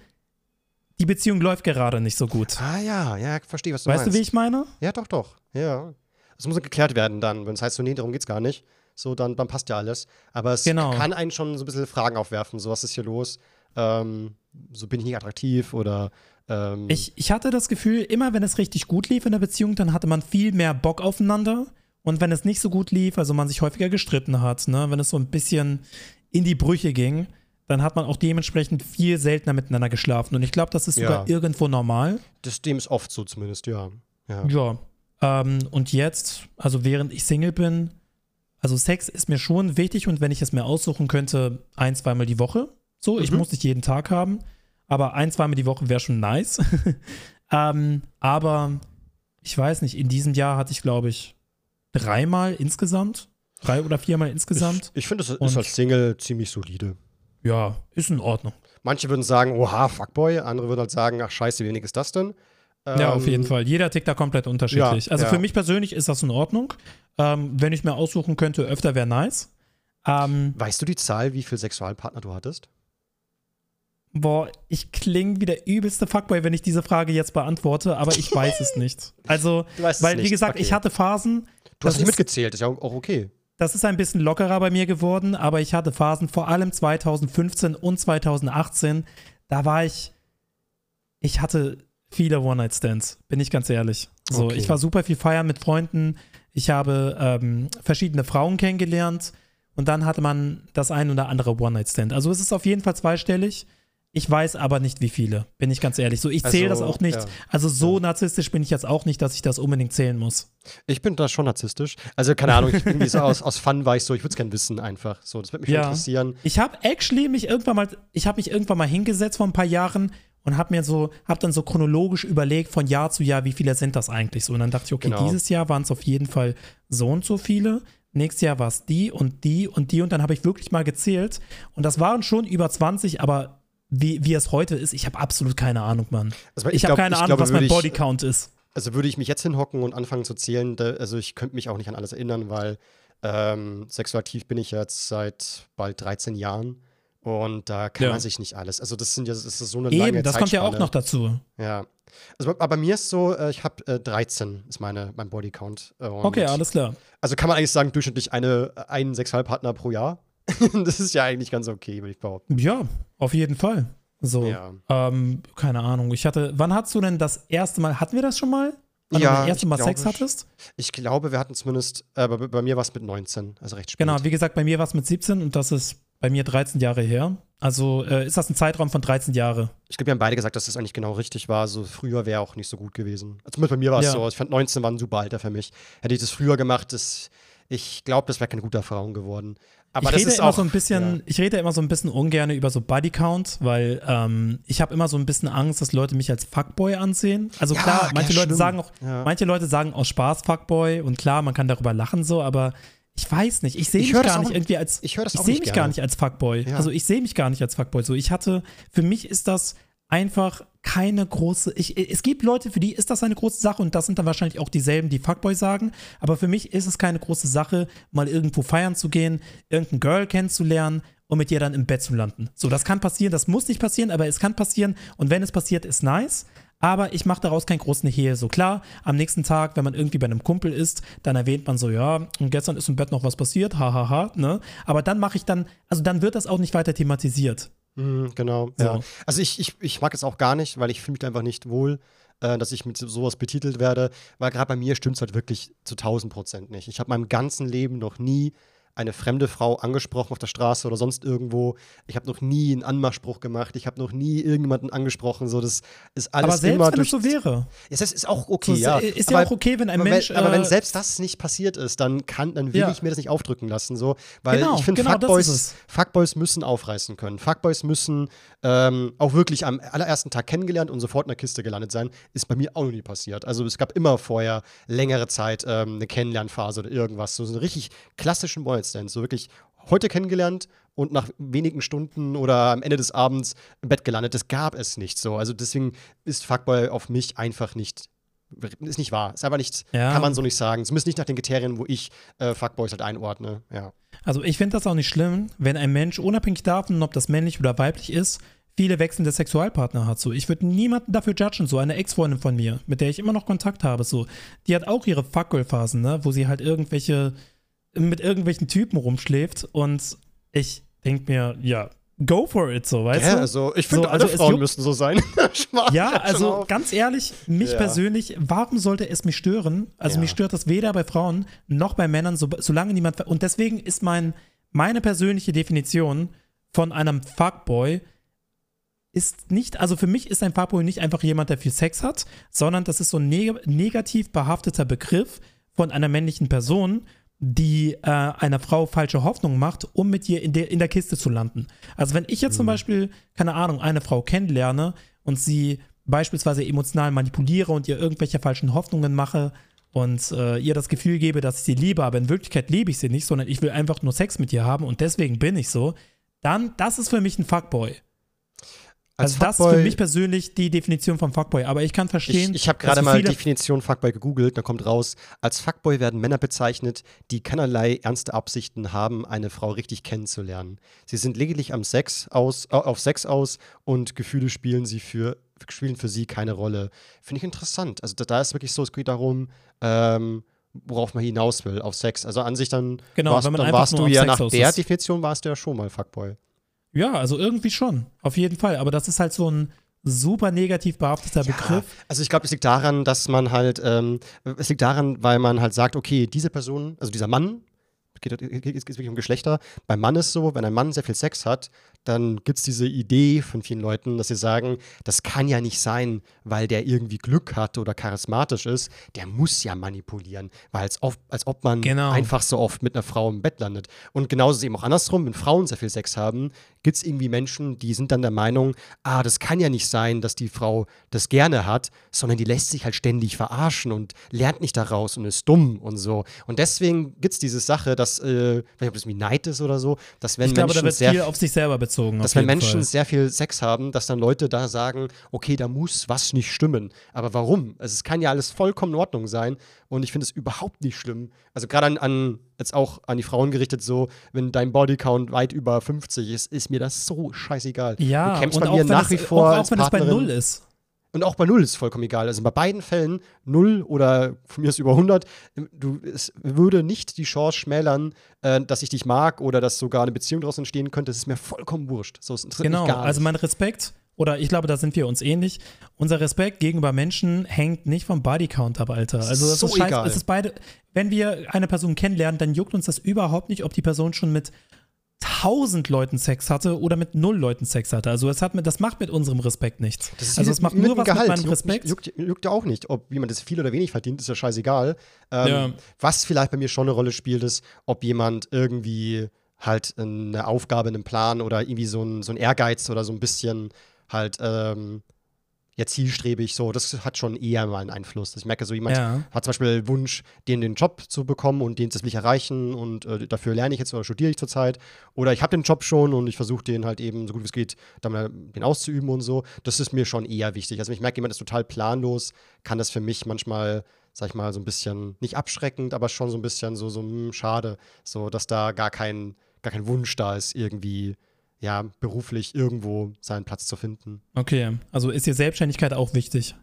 die Beziehung läuft gerade nicht so gut. Ah ja, ja, verstehe, was du weißt meinst. du, wie ich meine? Ja, doch, doch. Ja. Das muss geklärt werden dann. Wenn es heißt so, nee, darum geht's gar nicht. So, dann, dann passt ja alles. Aber es Genau. kann einen schon so ein bisschen Fragen aufwerfen. So, was ist hier los? Ähm, so bin ich nicht attraktiv oder ähm, Ich, ich hatte das Gefühl, immer wenn es richtig gut lief in der Beziehung, dann hatte man viel mehr Bock aufeinander. Und wenn es nicht so gut lief, also man sich häufiger gestritten hat, ne, wenn es so ein bisschen in die Brüche ging, dann hat man auch dementsprechend viel seltener miteinander geschlafen. Und ich glaube, das ist sogar Ja. irgendwo normal. das, dem ist oft so zumindest, ja. ja. Ja. Ähm, und jetzt, also während ich Single bin, also Sex ist mir schon wichtig und wenn ich es mir aussuchen könnte, ein, zweimal die Woche. So, ich Mhm. muss nicht jeden Tag haben, aber ein, zweimal die Woche wäre schon nice. ähm, aber ich weiß nicht, in diesem Jahr hatte ich, glaube ich, dreimal insgesamt. Drei oder viermal insgesamt. Ich, ich finde, ist Und- als Single ziemlich solide. Ja, ist in Ordnung. Manche würden sagen, oha, Fuckboy. Andere würden halt sagen, ach scheiße, wie wenig ist das denn? Ja, auf Ähm, jeden Fall. Jeder tickt da komplett unterschiedlich. Ja, also ja. für mich persönlich ist das in Ordnung. Ähm, wenn ich mir aussuchen könnte, öfter wäre nice. Ähm, Weißt du die Zahl, wie viele Sexualpartner du hattest? boah, ich klinge wie der übelste Fuckboy, wenn ich diese Frage jetzt beantworte, aber ich weiß es nicht. Also, weil, wie nicht, gesagt, okay. ich hatte Phasen, Du hast nicht mitgezählt, ist ja auch okay. Das ist ein bisschen lockerer bei mir geworden, aber ich hatte Phasen, vor allem 2015 und 2018, da war ich, ich hatte viele One-Night-Stands, bin ich ganz ehrlich. So, Okay. ich war super viel feiern mit Freunden, ich habe ähm, verschiedene Frauen kennengelernt und dann hatte man das ein oder andere One-Night-Stand. Also es ist auf jeden Fall zweistellig. Ich weiß aber nicht, wie viele, bin ich ganz ehrlich. So, ich zähle Also, das auch nicht. ja. Also so narzisstisch bin ich jetzt auch nicht, dass ich das unbedingt zählen muss. Ich bin da schon narzisstisch. Also, keine Ahnung, ich bin so aus, aus Fun war ich so, ich würde es gerne wissen einfach. So, das würde mich Ja. interessieren. Ich habe actually mich irgendwann mal, ich habe mich irgendwann mal hingesetzt vor ein paar Jahren und habe mir so, habe dann so chronologisch überlegt von Jahr zu Jahr, wie viele sind das eigentlich so. Und dann dachte ich, okay, Genau. dieses Jahr waren es auf jeden Fall so und so viele. Nächstes Jahr war es die und die und die und dann habe ich wirklich mal gezählt und das waren schon über 20, aber wie, wie es heute ist, ich habe absolut keine Ahnung, Mann. Also, ich ich habe keine ich Ahnung, glaube, was mein Bodycount ist. Also würde ich mich jetzt hinhocken und anfangen zu zählen, da, also ich könnte mich auch nicht an alles erinnern, weil ähm, sexualaktiv bin ich jetzt seit bald 13 Jahren und da kann Ja. man sich nicht alles. Also das sind ja, das ist so eine lange Eben, das kommt ja auch noch dazu. Ja. Also aber bei mir ist so, äh, ich habe äh, 13 ist meine, mein Bodycount. Okay, alles klar. Also kann man eigentlich sagen, durchschnittlich eine, einen Sexualpartner pro Jahr. das ist ja eigentlich ganz okay, würde ich behaupten. Ja, auf jeden Fall. So, Ja. ähm, keine Ahnung. Ich hatte, wann hattest du denn das erste Mal, hatten wir das schon mal? Wann Ja, du das erste Mal glaube, Sex hattest? Ich glaube, wir hatten zumindest, äh, bei, bei mir war es mit 19, also recht spät. Genau, wie gesagt, bei mir war es mit 17 und das ist bei mir 13 Jahre her. Also äh, ist das ein Zeitraum von 13 Jahre. Ich glaube, wir haben beide gesagt, dass das eigentlich genau richtig war. So früher wäre auch nicht so gut gewesen. Also Zumindest bei mir war es Ja. so. Ich fand 19 war ein super Alter für mich. Hätte ich das früher gemacht, das, ich glaube, das wäre keine gute Erfahrung geworden. Aber ich rede immer auch so ein bisschen, ich rede immer so ein bisschen ungern über so Bodycount, weil ähm, ich habe immer so ein bisschen Angst, dass Leute mich als Fuckboy ansehen. Also Ja, klar, ja, manche Leute schlimm. sagen auch, Ja. manche Leute sagen aus Spaß Fuckboy und klar, man kann darüber lachen so, aber ich weiß nicht, ich sehe Ich mich gar nicht irgendwie als ich auch sehe mich gerne. gar nicht als Fuckboy. Ja. Also ich sehe mich gar nicht als Fuckboy. So, ich hatte, für mich ist das einfach keine große. Ich, es gibt Leute, für die ist das eine große Sache und das sind dann wahrscheinlich auch dieselben, die Fuckboy sagen. Aber für mich ist es keine große Sache, mal irgendwo feiern zu gehen, irgendein Girl kennenzulernen und mit ihr dann im Bett zu landen. So, das kann passieren, das muss nicht passieren, aber es kann passieren und wenn es passiert, ist nice. Aber ich mache daraus keinen großen Hehl. So klar, am nächsten Tag, wenn man irgendwie bei einem Kumpel ist, dann erwähnt man so, ja, und gestern ist im Bett noch was passiert, hahaha, ha, ha, ne? Aber dann mache ich dann, also dann wird das auch nicht weiter thematisiert. Mhm, genau. So. Ja. Also ich, ich, ich mag es auch gar nicht, weil ich fühle mich einfach nicht wohl, äh, dass ich mit so- sowas betitelt werde. Weil gerade bei mir stimmt es halt wirklich zu 1000 Prozent nicht. Ich habe meinem ganzen Leben noch nie eine fremde Frau angesprochen auf der Straße oder sonst irgendwo. Ich habe noch nie einen Anmachspruch gemacht. Ich habe noch nie irgendjemanden angesprochen. So, das ist alles Aber selbst immer wenn es durch. so wäre. Es ist, ist auch okay, So, ja. ist ja auch okay, wenn ein aber Mensch, Wenn, aber wenn äh, selbst das nicht passiert ist, dann kann, dann will Ja. ich mir das nicht aufdrücken lassen, so. Weil Genau, ich finde, genau, das Fuckboys. Fuckboys müssen aufreißen können. Fuckboys müssen ähm, auch wirklich am allerersten Tag kennengelernt und sofort in der Kiste gelandet sein. Ist bei mir auch noch nie passiert. Also es gab immer vorher längere Zeit ähm, eine Kennenlernphase oder irgendwas. So, so einen richtig klassischen One-Night-Stand. So wirklich heute kennengelernt und nach wenigen Stunden oder am Ende des Abends im Bett gelandet. Das gab es nicht so. Also deswegen ist Fuckboy auf mich einfach nicht ist nicht wahr. Ist einfach nicht, Ja. kann man so nicht sagen. Zumindest nicht nach den Kriterien, wo ich äh, Fuckboys halt einordne. Ja. Also ich finde das auch nicht schlimm, wenn ein Mensch, unabhängig davon, ob das männlich oder weiblich ist, viele wechselnde Sexualpartner hat. So, ich würde niemanden dafür judgen. So eine Ex-Freundin von mir, mit der ich immer noch Kontakt habe, so, die hat auch ihre Fuckgirl-Phasen, ne, wo sie halt irgendwelche mit irgendwelchen Typen rumschläft und ich denke mir, ja, go for it, so, weißt ja du? also ich finde, So, alle also Frauen müssen so sein. Ja, also ganz ehrlich, mich Ja. persönlich, warum sollte es mich stören? Also Ja. mich stört das weder bei Frauen noch bei Männern, so, solange niemand. Und deswegen ist mein, meine persönliche Definition von einem Fuckboy ist nicht, also für mich ist ein Fuckboy nicht einfach jemand, der viel Sex hat, sondern das ist so ein neg negativ behafteter Begriff von einer männlichen Person, die äh, einer Frau falsche Hoffnung macht, um mit ihr in der, in der Kiste zu landen. Also wenn ich jetzt zum Beispiel, keine Ahnung, eine Frau kennenlerne und sie beispielsweise emotional manipuliere und ihr irgendwelche falschen Hoffnungen mache und äh, ihr das Gefühl gebe, dass ich sie liebe, aber in Wirklichkeit liebe ich sie nicht, sondern ich will einfach nur Sex mit ihr haben und deswegen bin ich so, dann, das ist für mich ein Fuckboy. Als Also das ist Fuckboy- für mich persönlich die Definition von Fuckboy. Aber ich kann verstehen, Ich, ich habe gerade mal Definition Fuckboy gegoogelt, da kommt raus, als Fuckboy werden Männer bezeichnet, die keinerlei ernste Absichten haben, eine Frau richtig kennenzulernen. Sie sind lediglich am Sex aus, au- auf Sex aus und Gefühle spielen sie für spielen für sie keine Rolle. Finde ich interessant. Also da, da ist wirklich so, es geht darum, ähm, worauf man hinaus will, auf Sex. Also an sich dann, Genau, warst, wenn man dann warst du ja Sex nach der ist. Definition warst du ja schon mal Fuckboy. Ja, also irgendwie schon. Auf jeden Fall. Aber das ist halt so ein super negativ behafteter Begriff. Also ich glaube, es liegt daran, dass man halt, ähm, es liegt daran, weil man halt sagt, okay, diese Person, also dieser Mann, geht, geht, geht wirklich um Geschlechter. Beim Mann ist so, wenn ein Mann sehr viel Sex hat, dann gibt es diese Idee von vielen Leuten, dass sie sagen, das kann ja nicht sein, weil der irgendwie Glück hat oder charismatisch ist. Der muss ja manipulieren, weil als, oft, als ob man Genau. einfach so oft mit einer Frau im Bett landet. Und genauso ist es eben auch andersrum, wenn Frauen sehr viel Sex haben, gibt es irgendwie Menschen, die sind dann der Meinung, ah, das kann ja nicht sein, dass die Frau das gerne hat, sondern die lässt sich halt ständig verarschen und lernt nicht daraus und ist dumm und so. Und deswegen gibt es diese Sache, dass, äh, ich weiß nicht, ob das wie Neid ist oder so, dass wenn Ich glaube, da Menschen wird sehr viel auf sich selber bezogen. dass wenn Menschen Fall. sehr viel Sex haben, dass dann Leute da sagen, okay, da muss was nicht stimmen. Aber warum? Also es kann ja alles vollkommen in Ordnung sein und ich finde es überhaupt nicht schlimm. Also gerade an, an, jetzt auch an die Frauen gerichtet so, wenn dein Bodycount weit über 50 ist, ist mir das so scheißegal. Ja, du kämpfst und bei auch mir nach es, wie vor auch, auch wenn es bei Null ist. und auch bei Null ist vollkommen egal. Also bei beiden Fällen, Null oder von mir ist über 100, du, es würde nicht die Chance schmälern, äh, dass ich dich mag oder dass sogar eine Beziehung daraus entstehen könnte. Das ist mir vollkommen wurscht. So, es interessiert Genau, mich gar also nicht. mein Respekt, oder ich glaube, da sind wir uns ähnlich. Unser Respekt gegenüber Menschen hängt nicht vom Bodycount ab, Alter. Also das So ist scheiße. egal. Es ist beide, wenn wir eine Person kennenlernen, dann juckt uns das überhaupt nicht, ob die Person schon mit tausend Leuten Sex hatte oder mit null Leuten Sex hatte. Also es hat mit, das macht mit unserem Respekt nichts. Das ist also es macht mit nur was mit Gehalt. meinem Juckt Respekt. mich- Juckt, juckt ja auch nicht, ob jemand das viel oder wenig verdient, ist ja scheißegal. Ähm, Ja. Was vielleicht bei mir schon eine Rolle spielt, ist, ob jemand irgendwie halt eine Aufgabe, einen Plan oder irgendwie so ein, so ein Ehrgeiz oder so ein bisschen halt ähm, ja, zielstrebig, so, das hat schon eher mal einen Einfluss. Ich merke so, jemand Ja. hat zum Beispiel den Wunsch, den, den Job zu bekommen und den das will ich erreichen und äh, dafür lerne ich jetzt oder studiere ich zurzeit. Oder ich habe den Job schon und ich versuche den halt eben so gut wie es geht, dann mal den auszuüben und so. Das ist mir schon eher wichtig. Also ich merke, jemand ist total planlos, kann das für mich manchmal, sag ich mal, so ein bisschen, nicht abschreckend, aber schon so ein bisschen so, so hm, schade, so, dass da gar kein, gar kein Wunsch da ist, irgendwie, ja, beruflich irgendwo seinen Platz zu finden. Okay, also ist dir Selbstständigkeit auch wichtig.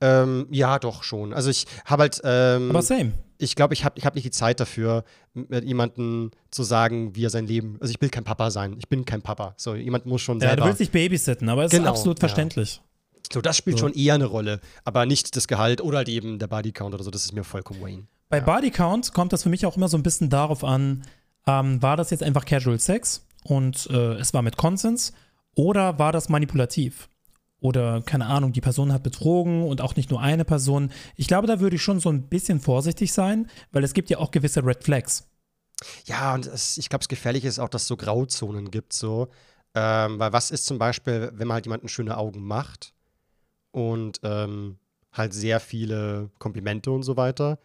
Ähm, ja, doch schon. Also ich habe halt, ähm, Aber same. ich glaube, ich habe ich hab nicht die Zeit dafür, mit jemandem zu sagen, wie er sein Leben. Also ich will kein Papa sein. Ich bin kein Papa. So, jemand muss schon Ja, du selber. willst dich babysitten, aber es Genau, ist absolut ja. verständlich. so, das spielt So. schon eher eine Rolle. Aber nicht das Gehalt oder halt eben der Bodycount oder so. Das ist mir vollkommen Wayne. Bei Body Count kommt das für mich auch immer so ein bisschen darauf an, ähm, war das jetzt einfach Casual Sex und äh, es war mit Konsens oder war das manipulativ? Oder keine Ahnung, die Person hat betrogen und auch nicht nur eine Person. Ich glaube, da würde ich schon so ein bisschen vorsichtig sein, weil es gibt ja auch gewisse Red Flags. Ja, und es, ich glaube, das Gefährliche ist auch, dass es so Grauzonen gibt. So. Ähm, weil was ist zum Beispiel, wenn man halt jemanden schöne Augen macht und ähm, halt sehr viele Komplimente und so weiter.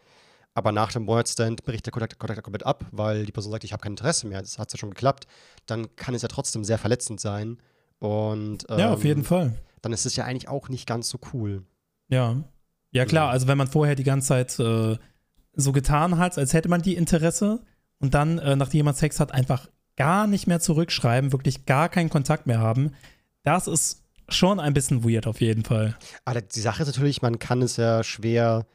Aber nach dem One-Night-Stand bricht der Kontakt, Kontakt komplett ab, weil die Person sagt, ich habe kein Interesse mehr, das hat ja schon geklappt. Dann kann es ja trotzdem sehr verletzend sein. Und ähm, ja, auf jeden Fall. dann ist es ja eigentlich auch nicht ganz so cool. Ja. Ja, klar, also wenn man vorher die ganze Zeit äh, so getan hat, als hätte man die Interesse und dann, äh, nachdem jemand Sex hat, einfach gar nicht mehr zurückschreiben, wirklich gar keinen Kontakt mehr haben, das ist schon ein bisschen weird auf jeden Fall. Aber die Sache ist natürlich, man kann es ja schwer.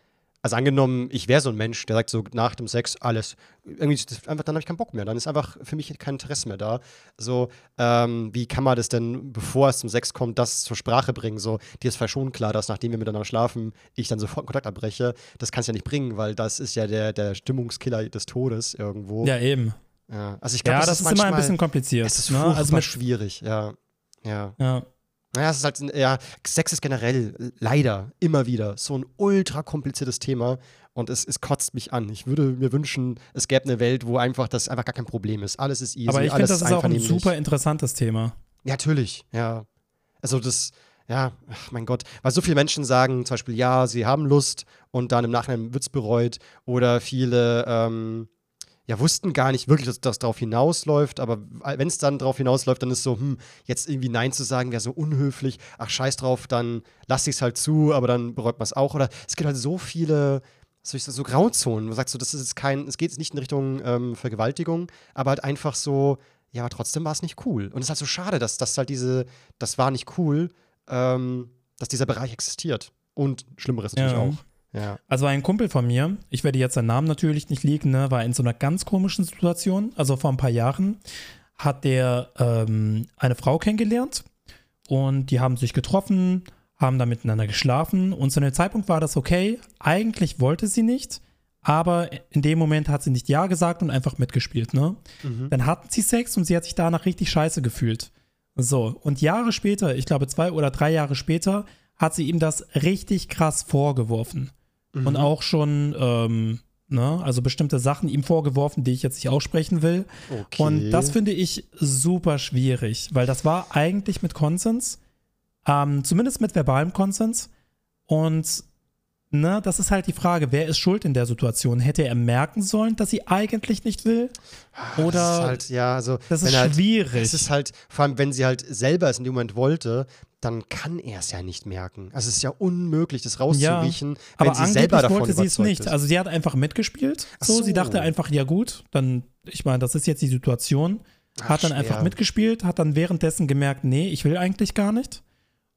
Also angenommen, ich wäre so ein Mensch, der sagt so nach dem Sex alles. Irgendwie ist das einfach, dann habe ich keinen Bock mehr. Dann ist einfach für mich kein Interesse mehr da. So, ähm, wie kann man das denn, bevor es zum Sex kommt, das zur Sprache bringen? So, dir ist schon klar, dass nachdem wir miteinander schlafen, ich dann sofort Kontakt abbreche. Das kannst du ja nicht bringen, weil das ist ja der, der Stimmungskiller des Todes irgendwo. Ja, eben. Ja. Also ich glaube, Ja, das, ist, immer ein bisschen kompliziert. Es ist ne? furchtbar Also schwierig, ja. Ja. ja. Naja, es ist halt, ja, Sex ist generell leider immer wieder so ein ultra kompliziertes Thema und es, es kotzt mich an. Ich würde mir wünschen, es gäbe eine Welt, wo einfach das einfach gar kein Problem ist. Alles ist easy, Aber ich finde, das ist auch ein super interessantes Thema. Ja, natürlich, ja. Also das, ja, ach mein Gott. Weil so viele Menschen sagen zum Beispiel, ja, sie haben Lust und dann im Nachhinein wird es bereut. Oder viele, ähm, ja, wussten gar nicht wirklich, dass das darauf hinausläuft, aber wenn es dann darauf hinausläuft, dann ist so, hm, jetzt irgendwie Nein zu sagen, wäre so unhöflich, ach scheiß drauf, dann lass ich es halt zu, aber dann bereut man es auch. Oder es gibt halt so viele, so, so Grauzonen, wo du sagst so, das ist jetzt kein, es geht jetzt nicht in Richtung ähm, Vergewaltigung, aber halt einfach so, ja, aber trotzdem war es nicht cool. Und es ist halt so schade, dass das halt diese, das war nicht cool, ähm, dass dieser Bereich existiert. Und Schlimmeres natürlich Ja. auch. Ja. Also ein Kumpel von mir, ich werde jetzt seinen Namen natürlich nicht liegen, ne, war in so einer ganz komischen Situation. Also vor ein paar Jahren hat der ähm, eine Frau kennengelernt und die haben sich getroffen, haben da miteinander geschlafen und zu einem Zeitpunkt war das okay. Eigentlich wollte sie nicht, aber in dem Moment hat sie nicht Ja gesagt und einfach mitgespielt, ne? Mhm. Dann hatten sie Sex und sie hat sich danach richtig scheiße gefühlt. So, und Jahre später, ich glaube zwei oder drei Jahre später, hat sie ihm das richtig krass vorgeworfen. Mhm. Und auch schon, ähm, ne, also bestimmte Sachen ihm vorgeworfen, die ich jetzt nicht aussprechen will. Okay. Und das finde ich super schwierig, weil das war eigentlich mit Konsens, ähm, zumindest mit verbalem Konsens. Und ne, das ist halt die Frage, wer ist schuld in der Situation? Hätte er merken sollen, dass sie eigentlich nicht will? Oder das ist halt, ja, also, das ist halt, schwierig. Es ist halt, vor allem, wenn sie halt selber es in dem Moment wollte, dann kann er es ja nicht merken. Also es ist ja unmöglich, das rauszuriechen, wenn aber sie angeblich selber davon wollte sie es nicht. ist. Also sie hat einfach mitgespielt. So, so. sie dachte einfach, ja gut, dann, ich meine, das ist jetzt die Situation. Ach, Hat dann schwer. einfach mitgespielt, hat dann währenddessen gemerkt, nee, ich will eigentlich gar nicht.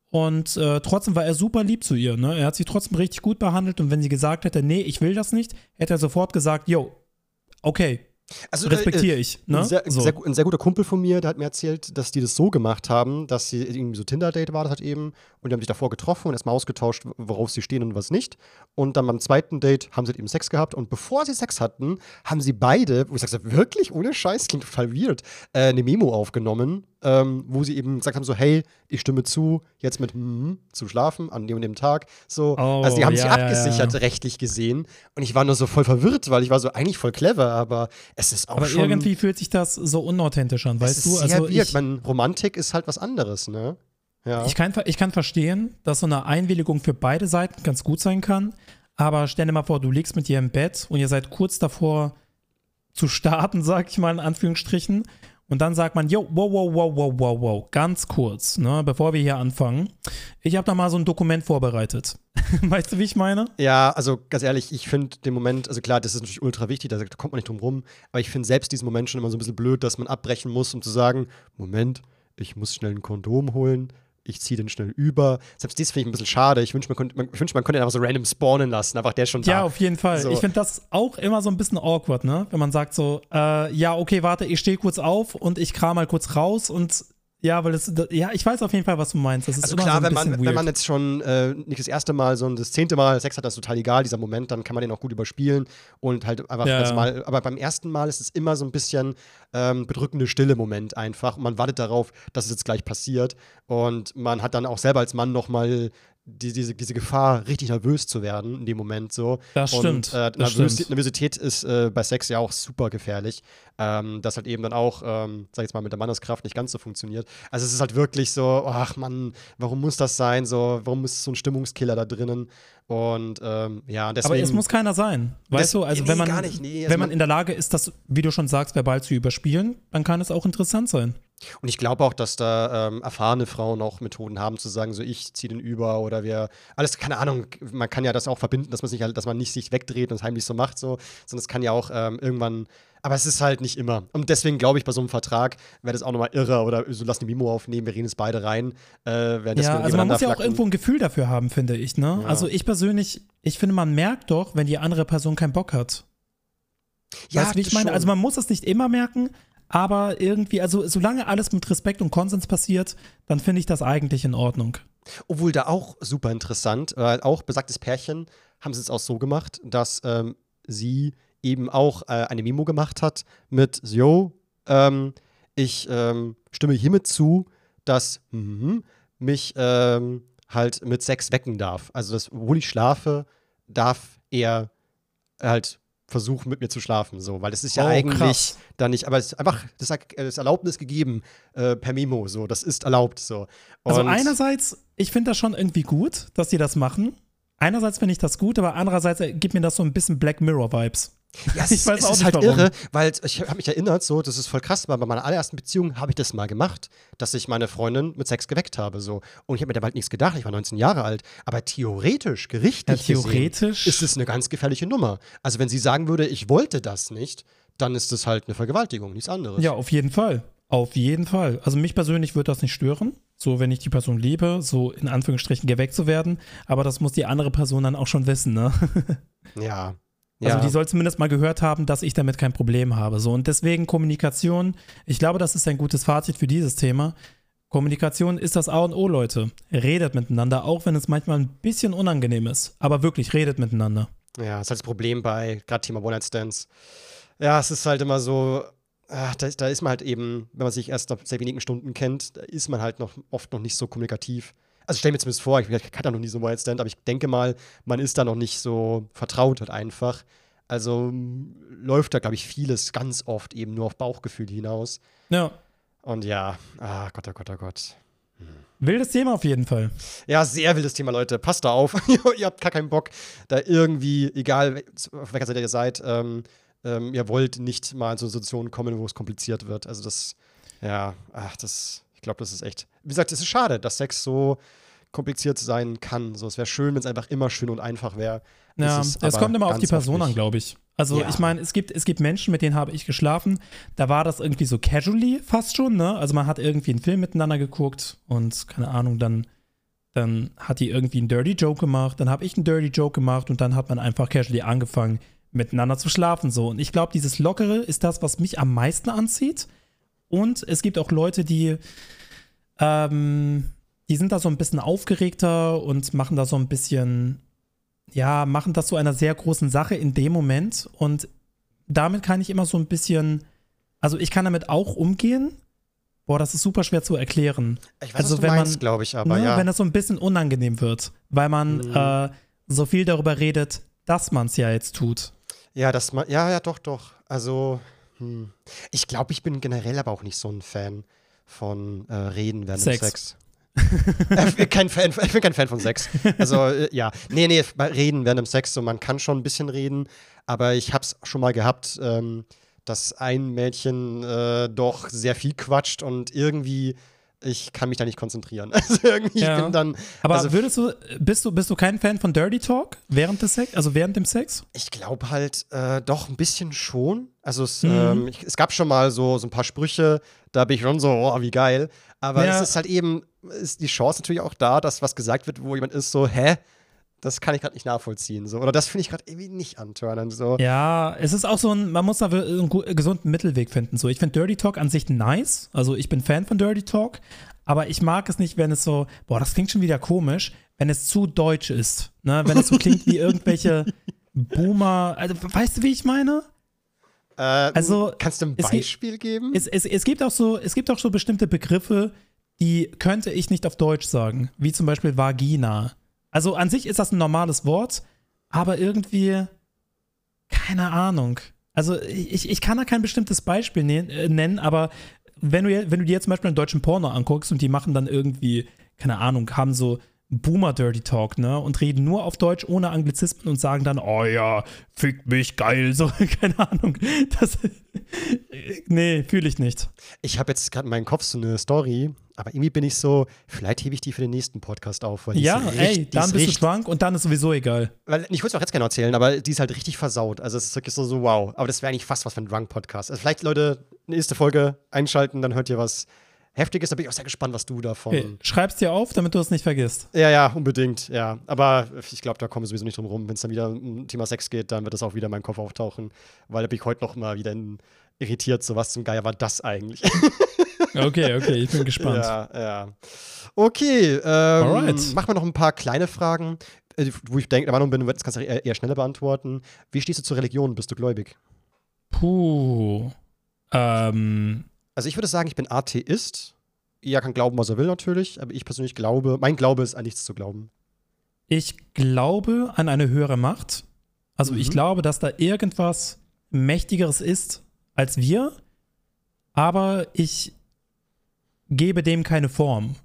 Und äh, trotzdem war er super lieb zu ihr. Ne? Er hat sie trotzdem richtig gut behandelt und wenn sie gesagt hätte, nee, ich will das nicht, hätte er sofort gesagt, yo, okay, also, respektiere äh, ich. Ne? Ein, sehr, so. sehr, ein sehr guter Kumpel von mir, der hat mir erzählt, dass die das so gemacht haben, dass sie irgendwie so Tinder-Date war das halt eben und die haben sich davor getroffen und erstmal ausgetauscht, worauf sie stehen und was nicht. Und dann beim zweiten Date haben sie halt eben Sex gehabt und bevor sie Sex hatten, haben sie beide, wo ich sage, wirklich, ohne Scheiß, klingt total weird, äh, eine Memo aufgenommen, ähm, wo sie eben gesagt haben, so, hey, ich stimme zu, jetzt mit mm, zu schlafen an dem und dem Tag. So, Oh, also die haben sich ja, ja, abgesichert, ja. rechtlich gesehen. Und ich war nur so voll verwirrt, weil ich war so eigentlich voll clever, aber es ist auch Aber schon irgendwie fühlt sich das so unauthentisch an, weißt ist du? Sehr Also ich, Man, Romantik ist halt was anderes, ne? Ja. Ich kann, ich kann verstehen, dass so eine Einwilligung für beide Seiten ganz gut sein kann. Aber stell dir mal vor, du liegst mit ihr im Bett und ihr seid kurz davor zu starten, sag ich mal in Anführungsstrichen. Und dann sagt man, yo, wow, wow, wow, wow, wow, wow, ganz kurz, ne, bevor wir hier anfangen. Ich habe da mal so ein Dokument vorbereitet. weißt du, wie ich meine? ja, also ganz ehrlich, ich finde den Moment, also klar, das ist natürlich ultra wichtig, da kommt man nicht drum rum, aber ich finde selbst diesen Moment schon immer so ein bisschen blöd, dass man abbrechen muss, um zu sagen, Moment, ich muss schnell ein Kondom holen, ich ziehe den schnell über. Selbst das finde ich ein bisschen schade. Ich wünsche, man, könnte- man, ich wünsche, man könnte ihn einfach so random spawnen lassen, einfach der schon da. Ja, auf jeden Fall. So. Ich finde das auch immer so ein bisschen awkward, ne? Wenn man sagt so, äh, ja, okay, warte, ich stehe kurz auf und ich kram mal kurz raus und ja, weil das, ja, ich weiß auf jeden Fall, was du meinst. Das ist Also klar, so ein wenn man, bisschen wenn weird. man jetzt schon äh, nicht das erste Mal, sondern das zehnte Mal Sex hat, das ist total egal, dieser Moment, dann kann man den auch gut überspielen und halt einfach Ja, das ja. mal, aber beim ersten Mal ist es immer so ein bisschen ähm, bedrückende Stille Moment einfach und man wartet darauf, dass es jetzt gleich passiert und man hat dann auch selber als Mann nochmal die, diese, diese Gefahr, richtig nervös zu werden in dem Moment so. Das und, stimmt, Äh, das Nervös stimmt. Nervosität ist äh, bei Sex ja auch super gefährlich. Ähm, das halt eben dann auch, ähm, sag ich jetzt mal, mit der Manneskraft nicht ganz so funktioniert. Also es ist halt wirklich so, ach Mann, warum muss das sein? So, warum ist so ein Stimmungskiller da drinnen? Und ähm, ja, deswegen. Aber es muss keiner sein. Weißt du, also nee, wenn man, gar nicht, nee, also wenn man man- in der Lage ist, das, wie du schon sagst, verbal zu überspielen, dann kann es auch interessant sein. Und ich glaube auch, dass da ähm, erfahrene Frauen auch Methoden haben, zu sagen, so ich ziehe den über oder wir, alles, keine Ahnung, man kann ja das auch verbinden, dass man sich halt, dass man nicht sich wegdreht und es heimlich so macht, so, sondern es kann ja auch ähm, irgendwann, aber es ist halt nicht immer. Und deswegen glaube ich, bei so einem Vertrag wäre das auch nochmal irre oder so lass eine Mimo aufnehmen, wir reden es beide rein. Äh, Ja, also man muss ja auch irgendwo ein Gefühl dafür haben, finde ich, ne? Ja. Also ich persönlich, ich finde, man merkt doch, wenn die andere Person keinen Bock hat. ja, weißt wie ich meine? schon. Also man muss es nicht immer merken, aber irgendwie, also solange alles mit Respekt und Konsens passiert, dann finde ich das eigentlich in Ordnung. Obwohl da auch super interessant, weil auch besagtes Pärchen haben sie es auch so gemacht, dass ähm, sie eben auch äh, eine Memo gemacht hat mit, yo, ähm, ich ähm, stimme hiermit zu, dass mhm, mich ähm, halt mit Sex wecken darf. Also, dass, obwohl ich schlafe, darf er halt versuchen, mit mir zu schlafen, so, weil es ist ja Oh, eigentlich krass. da nicht, aber es ist einfach das, das Erlaubnis gegeben äh, per Memo, so, das ist erlaubt, so. Also Und- einerseits, ich finde das schon irgendwie gut, dass die das machen. Einerseits finde ich das gut, aber andererseits äh, gibt mir das so ein bisschen Black Mirror-Vibes. Ja, es, Ich weiß es auch ist nicht, halt warum. irre, weil ich habe mich erinnert, so, das ist voll krass, weil bei meiner allerersten Beziehung habe ich das mal gemacht, dass ich meine Freundin mit Sex geweckt habe, so. Und ich habe mir dabei halt nichts gedacht, ich war 19 Jahre alt. Aber theoretisch, gerichtlich Ja, theoretisch- gesehen, ist es eine ganz gefährliche Nummer. Also wenn sie sagen würde, ich wollte das nicht, dann ist das halt eine Vergewaltigung, nichts anderes. Ja, auf jeden Fall. Auf jeden Fall. Also mich persönlich würde das nicht stören, so wenn ich die Person liebe, so in Anführungsstrichen geweckt zu werden. Aber das muss die andere Person dann auch schon wissen, ne? Ja. Also ja. die soll zumindest mal gehört haben, dass ich damit kein Problem habe. So und deswegen Kommunikation. Ich glaube, das ist ein gutes Fazit für dieses Thema. Kommunikation ist das A und O, Leute. Redet miteinander, auch wenn es manchmal ein bisschen unangenehm ist. Aber wirklich redet miteinander. Ja, das ist halt das Problem bei gerade Thema One-Night-Stands. Ja, es ist halt immer so, ach, da, da ist man halt eben, wenn man sich erst nach sehr wenigen Stunden kennt, da ist man halt noch oft noch nicht so kommunikativ. Also stell mir zumindest vor, ich, ich hatte da noch nie so einen One-Night-Stand, aber ich denke mal, man ist da noch nicht so vertraut halt einfach. Also m, läuft da, glaube ich, vieles ganz oft eben nur auf Bauchgefühl hinaus. Ja. Und ja, ah Gott, oh Gott, oh Gott. Wildes Thema auf jeden Fall. Ja, sehr wildes Thema, Leute. Passt da auf. ihr habt gar keinen Bock, da irgendwie, egal auf welcher Seite ihr seid, ähm, ähm, ihr wollt nicht mal in so eine Situation kommen, wo es kompliziert wird. Also das, ja, ach, das, glaube, das ist echt. Wie gesagt, es ist schade, dass Sex so kompliziert sein kann. So, es wäre schön, wenn es einfach immer schön und einfach wäre. Ja, es aber kommt immer auf die Person an, glaube ich. Also Ja. ich meine, es gibt, es gibt Menschen, mit denen habe ich geschlafen, da war das irgendwie so casually fast schon, ne? Also man hat irgendwie einen Film miteinander geguckt und keine Ahnung, dann, dann hat die irgendwie einen Dirty Joke gemacht, dann habe ich einen Dirty Joke gemacht und dann hat man einfach casually angefangen, miteinander zu schlafen so. Und ich glaube, dieses Lockere ist das, was mich am meisten anzieht. Und es gibt auch Leute, die, ähm, die sind da so ein bisschen aufgeregter und machen da so ein bisschen ja, machen das zu einer sehr großen Sache in dem Moment. Und damit kann ich immer so ein bisschen, also ich kann damit auch umgehen. Boah, das ist super schwer zu erklären. Ich weiß, Also wenn man- meinst, glaube ich, aber ne? ja. Wenn das so ein bisschen unangenehm wird, weil man Mhm. äh, so viel darüber redet, dass man es ja jetzt tut. Ja, das ja, ja, doch, doch. Also, hm. ich glaube, ich bin generell aber auch nicht so ein Fan von äh, Reden während Sex. dem Sex. äh, kein Fan, ich bin kein Fan von Sex. Also, äh, ja. Nee, nee, Reden während dem Sex, so man kann schon ein bisschen reden, aber ich hab's schon mal gehabt, ähm, dass ein Mädchen äh, doch sehr viel quatscht und irgendwie, ich kann mich da nicht konzentrieren. Also irgendwie, Ja. ich bin dann. Aber also, würdest du, bist du, bist du kein Fan von Dirty Talk während des Sex, also während dem Sex? Ich glaube halt äh, doch ein bisschen schon. Also es, Mhm. ähm, ich, es gab schon mal so, so ein paar Sprüche, da bin ich schon so, oh, wie geil. Aber Ja. es ist halt eben, ist die Chance natürlich auch da, dass was gesagt wird, wo jemand ist so, hä? Das kann ich gerade nicht nachvollziehen. So. Oder das finde ich gerade irgendwie nicht antörnend. So. Ja, es ist auch so ein, man muss da einen gesunden Mittelweg finden. So, ich finde Dirty Talk an sich nice. Also ich bin Fan von Dirty Talk, aber ich mag es nicht, wenn es so, boah, das klingt schon wieder komisch, wenn es zu deutsch ist. Ne? Wenn es so klingt wie irgendwelche Boomer. Also, weißt du, wie ich meine? Äh, Also, kannst du ein es gibt- Beispiel geben? Es, es, es gibt auch so, es gibt auch so bestimmte Begriffe, die könnte ich nicht auf Deutsch sagen, wie zum Beispiel Vagina. Also an sich ist das ein normales Wort, aber irgendwie, keine Ahnung. Also ich, ich kann da kein bestimmtes Beispiel äh, nennen, aber wenn du, wenn du dir zum Beispiel einen deutschen Porno anguckst und die machen dann irgendwie, keine Ahnung, haben so Boomer Dirty Talk, ne? Und reden nur auf Deutsch ohne Anglizismen und sagen dann, oh ja, fick mich geil, so, keine Ahnung. Das, nee, fühle ich nicht. ich habe jetzt gerade in meinem Kopf so eine Story, aber irgendwie bin ich so, vielleicht hebe ich die für den nächsten Podcast auf. Weil die Ja, ist richtig, ey, die dann ist bist richtig, du drunk und dann ist sowieso egal. Weil, ich würde es auch jetzt gerne erzählen, aber die ist halt richtig versaut. Also es ist wirklich so, so wow. Aber das wäre eigentlich fast was für ein Drunk-Podcast. Also vielleicht, Leute, nächste Folge einschalten, dann hört ihr was Heftiges. Da bin ich auch sehr gespannt, was du davon. Okay, schreib's dir auf, damit du es nicht vergisst. Ja, ja, unbedingt, ja. Aber ich glaube, da kommen wir sowieso nicht drum rum. Wenn es dann wieder um Thema Sex geht, dann wird das auch wieder in meinem Kopf auftauchen. Weil da bin ich heute noch mal wieder irritiert. So, was zum Geier war das eigentlich? Okay, okay, ich bin gespannt. Ja, ja. Okay, ähm, Alright. machen wir noch ein paar kleine Fragen, äh, wo ich denke, der Meinung bin, das kannst du eher, eher schneller beantworten. Wie stehst du zur Religion? Bist du gläubig? Puh. Ähm, Also ich würde sagen, ich bin Atheist. Jeder kann glauben, was er will natürlich, aber ich persönlich glaube, mein Glaube ist an nichts zu glauben. ich glaube an eine höhere Macht. Also ich Mhm. glaube, dass da irgendwas Mächtigeres ist als wir, aber ich gebe dem keine Form.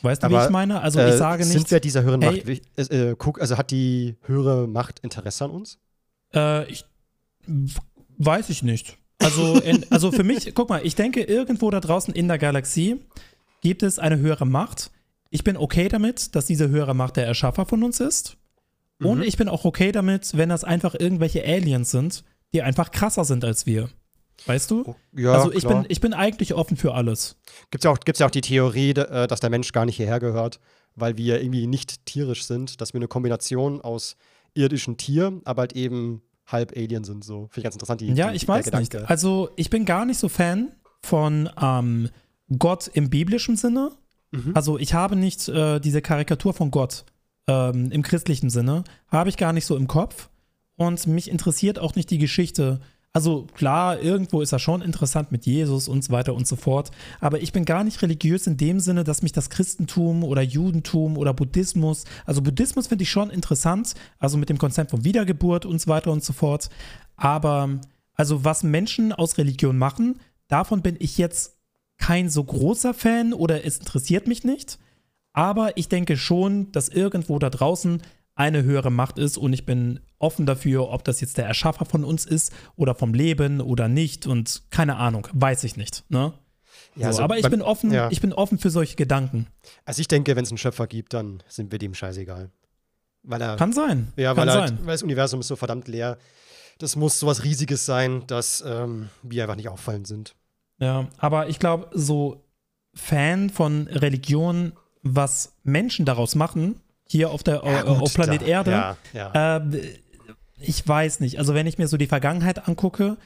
Weißt du, wie Aber, ich meine? Also Äh, ich sage Sind nicht, wir dieser höheren hey- Macht? äh, äh, guck, also hat die höhere Macht Interesse an uns? Äh, ich weiß ich nicht. Also, in, also für mich, guck mal, ich denke, irgendwo da draußen in der Galaxie gibt es eine höhere Macht. Ich bin okay damit, dass diese höhere Macht der Erschaffer von uns ist. Und Mhm. ich bin auch okay damit, wenn das einfach irgendwelche Aliens sind, die einfach krasser sind als wir. Weißt du? Oh, ja, also ich klar. bin, ich bin eigentlich offen für alles. Gibt es ja, auch- gibt's ja auch die Theorie, äh, dass der Mensch gar nicht hierher gehört, weil wir irgendwie nicht tierisch sind, dass wir eine Kombination aus irdischem Tier, aber halt eben halb Alien sind. So. Finde ich ganz interessant. Die, Ja, die, ich weiß nicht. Gedanke. Also ich bin gar nicht so Fan von ähm, Gott im biblischen Sinne. Mhm. Also ich habe nicht äh, diese Karikatur von Gott ähm, im christlichen Sinne, habe ich gar nicht so im Kopf. und mich interessiert auch nicht die Geschichte. Also klar, irgendwo ist er schon interessant mit Jesus und so weiter und so fort, aber ich bin gar nicht religiös in dem Sinne, dass mich das Christentum oder Judentum oder Buddhismus, also Buddhismus finde ich schon interessant, also mit dem Konzept von Wiedergeburt und so weiter und so fort, aber also was Menschen aus Religion machen, davon bin ich jetzt kein so großer Fan oder es interessiert mich nicht, aber ich denke schon, dass irgendwo da draußen eine höhere Macht ist und ich bin offen dafür, ob das jetzt der Erschaffer von uns ist oder vom Leben oder nicht und keine Ahnung, weiß ich nicht. Ne? Ja, so, also aber ich bin offen, ja. ich bin offen für solche Gedanken. Also ich denke, wenn es einen Schöpfer gibt, dann sind wir dem scheißegal. Weil er, Kann sein. Ja, Kann weil, halt, weil das Universum ist so verdammt leer. Das muss sowas Riesiges sein, dass ähm, wir einfach nicht auffallend sind. Ja, aber ich glaube, so Fan von Religion, was Menschen daraus machen, hier auf der ja, gut, auf Planet da, Erde. Ja, ja. Äh, ich weiß nicht. Also wenn ich mir so die Vergangenheit angucke,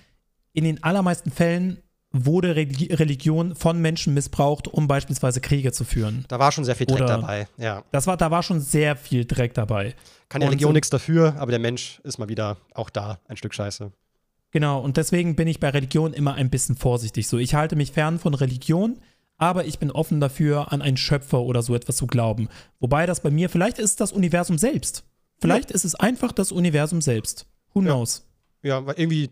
in den allermeisten Fällen wurde Religion von Menschen missbraucht, um beispielsweise Kriege zu führen. Da war schon sehr viel Dreck Oder dabei, ja. Das war, da war schon sehr viel Dreck dabei. Kann die Religion nichts dafür, aber der Mensch ist mal wieder auch da ein Stück Scheiße. Genau, und deswegen bin ich bei Religion immer ein bisschen vorsichtig. So, ich halte mich fern von Religion, aber ich bin offen dafür, an einen Schöpfer oder so etwas zu glauben. Wobei das bei mir, vielleicht ist es das Universum selbst. Vielleicht ja. ist es einfach das Universum selbst. Who knows? Ja, weil irgendwie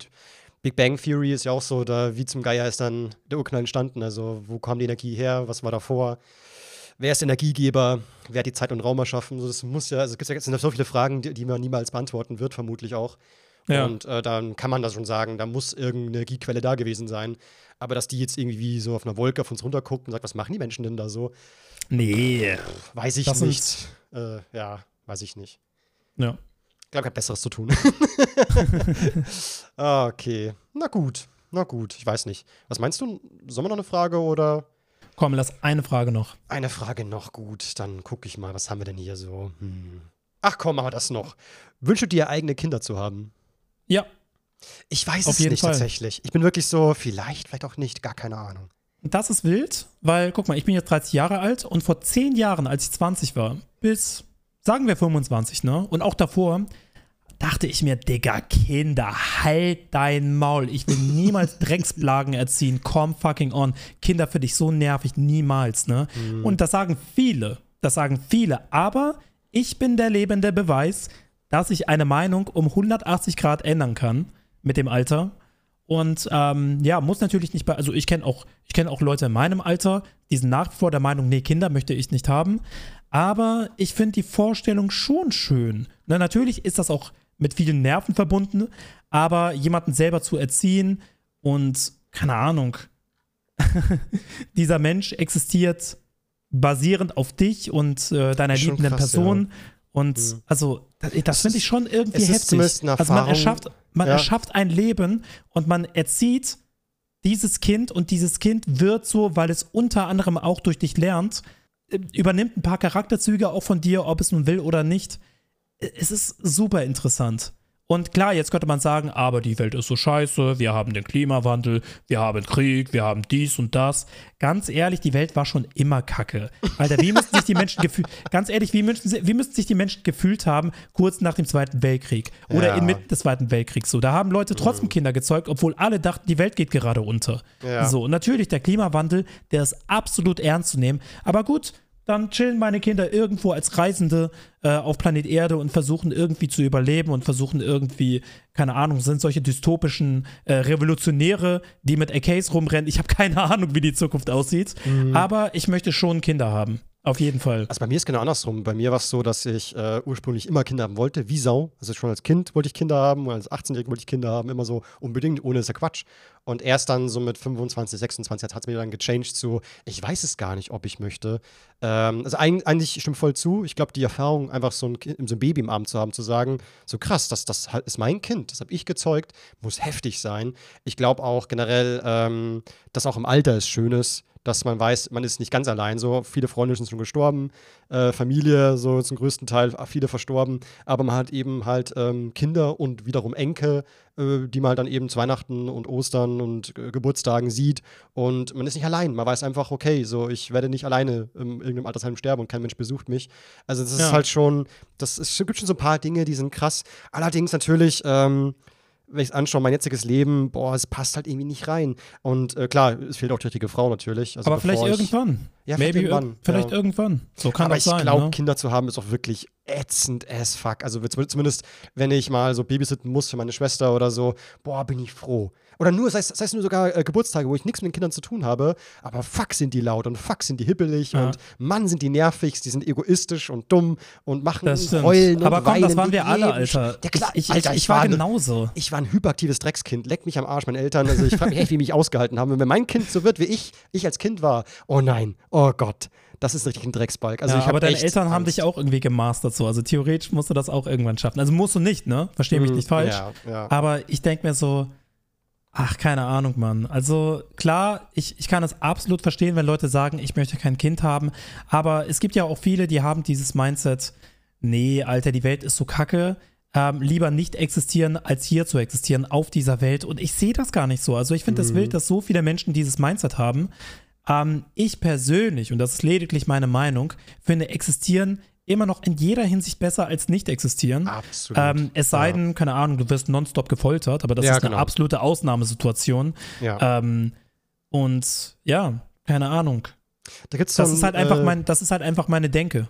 Big Bang Theory ist ja auch so, da wie zum Geier ist dann der Urknall entstanden. Also, wo kam die Energie her? Was war davor? Wer ist Energiegeber? Wer hat die Zeit und Raum erschaffen? So, das muss ja, also es gibt ja so viele Fragen, die, die man niemals beantworten wird, vermutlich auch. Ja. Und äh, dann kann man das schon sagen, da muss irgendeine Energiequelle da gewesen sein. Aber dass die jetzt irgendwie so auf einer Wolke auf uns runterguckt und sagt, was machen die Menschen denn da so? Nee. Weiß ich das nicht. Äh, ja, weiß ich nicht. Ja. Ich glaube, ich habe Besseres zu tun. okay. Na gut. Na gut. Ich weiß nicht. Was meinst du? Sollen wir noch eine Frage oder? Komm, lass eine Frage noch. Eine Frage noch, gut. Dann gucke ich mal, was haben wir denn hier so? Hm. Ach komm, machen wir das noch. Wünschst du dir eigene Kinder zu haben? Ja. Ich weiß Auf es nicht Fall. tatsächlich. Ich bin wirklich so, vielleicht, vielleicht auch nicht, gar keine Ahnung. Das ist wild, weil, guck mal, ich bin jetzt 30 Jahre alt und vor 10 Jahren, als ich 20 war, bis, sagen wir 25, ne? Und auch davor, dachte ich mir, Digga, Kinder, halt dein Maul. Ich will niemals Drecksblagen erziehen. Komm fucking on. Kinder für dich so nervig, niemals, ne? Mhm. Und das sagen viele. Das sagen viele. Aber ich bin der lebende Beweis, dass ich eine Meinung um 180 Grad ändern kann mit dem Alter. Und ähm, ja, muss natürlich nicht bei, also ich kenne auch, ich kenne auch Leute in meinem Alter, die sind nach wie vor der Meinung, nee, Kinder möchte ich nicht haben. Aber ich finde die Vorstellung schon schön. Na, natürlich ist das auch mit vielen Nerven verbunden, aber jemanden selber zu erziehen und keine Ahnung, dieser Mensch existiert basierend auf dich und äh, deiner liebenden krass, Person. Ja. Und mhm. also, das, das finde ich schon irgendwie es heftig. also man erschafft, man ja. erschafft ein Leben und man erzieht dieses Kind und dieses Kind wird so, weil es unter anderem auch durch dich lernt, äh, übernimmt ein paar Charakterzüge auch von dir, ob es nun will oder nicht. Es ist super interessant. Und klar, jetzt könnte man sagen, aber die Welt ist so scheiße, wir haben den Klimawandel, wir haben Krieg, wir haben dies und das. Ganz ehrlich, die Welt war schon immer kacke. Alter, wie müssten sich die Menschen gefühlt, ganz ehrlich, wie müssten, wie müssten sich die Menschen gefühlt haben, kurz nach dem Zweiten Weltkrieg oder ja. inmitten des Zweiten Weltkriegs so. Da haben Leute trotzdem mhm. Kinder gezeugt, obwohl alle dachten, die Welt geht gerade unter. Ja. So, und natürlich, der Klimawandel, der ist absolut ernst zu nehmen. Aber gut, dann chillen meine Kinder irgendwo als Reisende äh, auf Planet Erde und versuchen irgendwie zu überleben und versuchen irgendwie, keine Ahnung, sind solche dystopischen äh, Revolutionäre, die mit AKs rumrennen. Ich habe keine Ahnung, wie die Zukunft aussieht. Mhm. Aber ich möchte schon Kinder haben. Auf jeden Fall. Also bei mir ist genau andersrum. Bei mir war es so, dass ich äh, ursprünglich immer Kinder haben wollte, wie Sau. Also schon als Kind wollte ich Kinder haben, als 18-Jähriger wollte ich Kinder haben, immer so unbedingt, ohne ist ja Quatsch. Und erst dann so mit 25, 26 hat es mir dann gechanged zu, ich weiß es gar nicht, ob ich möchte. Ähm, also ein, eigentlich stimmt voll zu. Ich glaube, die Erfahrung, einfach so ein, so ein Baby im Arm zu haben, zu sagen, so krass, das, das ist mein Kind, das habe ich gezeugt, muss heftig sein. Ich glaube auch generell, ähm, dass auch im Alter es schön ist, dass man weiß, man ist nicht ganz allein. So viele Freunde sind schon gestorben, äh, Familie so zum größten Teil viele verstorben, aber man hat eben halt ähm, Kinder und wiederum Enkel, äh, die man halt dann eben zu Weihnachten und Ostern und äh, Geburtstagen sieht und man ist nicht allein. Man weiß einfach, okay, so ich werde nicht alleine in irgendeinem Altersheim sterben und kein Mensch besucht mich. Also das Ja. ist halt schon, das ist, gibt schon so ein paar Dinge, die sind krass. Allerdings natürlich ähm, wenn ich es anschaue, mein jetziges Leben, boah, es passt halt irgendwie nicht rein. Und äh, klar, es fehlt auch die richtige Frau natürlich. Also Aber vielleicht irgendwann. Ja, vielleicht Maybe irgendwann, irgendwann. Vielleicht ja. irgendwann. So kann aber das ich sein. glaube, ne? Kinder zu haben ist auch wirklich ätzend as fuck. Also zum- zumindest, wenn ich mal so babysitten muss für meine Schwester oder so, boah, bin ich froh. Oder nur, sei es, sei es nur sogar äh, Geburtstage, wo ich nichts mit den Kindern zu tun habe, aber fuck sind die laut und fuck sind die hippelig Ja. und Mann sind die nervig, die sind egoistisch und dumm und machen Das stimmt. heulen Aber und komm, das waren wir alle, Alter. Ja, klar, ich, ich, Alter, ich, war ein- genauso. ich war ein hyperaktives Dreckskind. Leck mich am Arsch, meine Eltern. Also ich frage mich echt, wie mich ausgehalten haben. Und wenn mein Kind so wird, wie ich, ich als Kind war, oh nein, oh Gott, das ist richtig ein Drecksbalg. Also ja, ich aber deine Eltern haben Angst. dich auch irgendwie gemastert so. Also theoretisch musst du das auch irgendwann schaffen. Also musst du nicht, ne? Versteh mich Mhm, nicht falsch. Ja, ja. Aber ich denke mir so, ach, keine Ahnung, Mann. Also klar, ich, ich kann es absolut verstehen, wenn Leute sagen, ich möchte kein Kind haben. Aber es gibt ja auch viele, die haben dieses Mindset, nee, Alter, die Welt ist so kacke. Ähm, lieber nicht existieren, als hier zu existieren auf dieser Welt. Und ich sehe das gar nicht so. Also ich finde das wild, dass so viele Menschen dieses Mindset haben. Ähm, ich persönlich, und das ist lediglich meine Meinung, finde existieren immer noch in jeder Hinsicht besser als nicht existieren. Absolut. Ähm, es sei Ja. denn, keine Ahnung, du wirst nonstop gefoltert, aber das Ja, ist eine genau. absolute Ausnahmesituation. ja. Ähm, und ja, keine Ahnung. da gibt's Das ein, ist halt einfach äh, mein, das ist halt einfach meine Denke.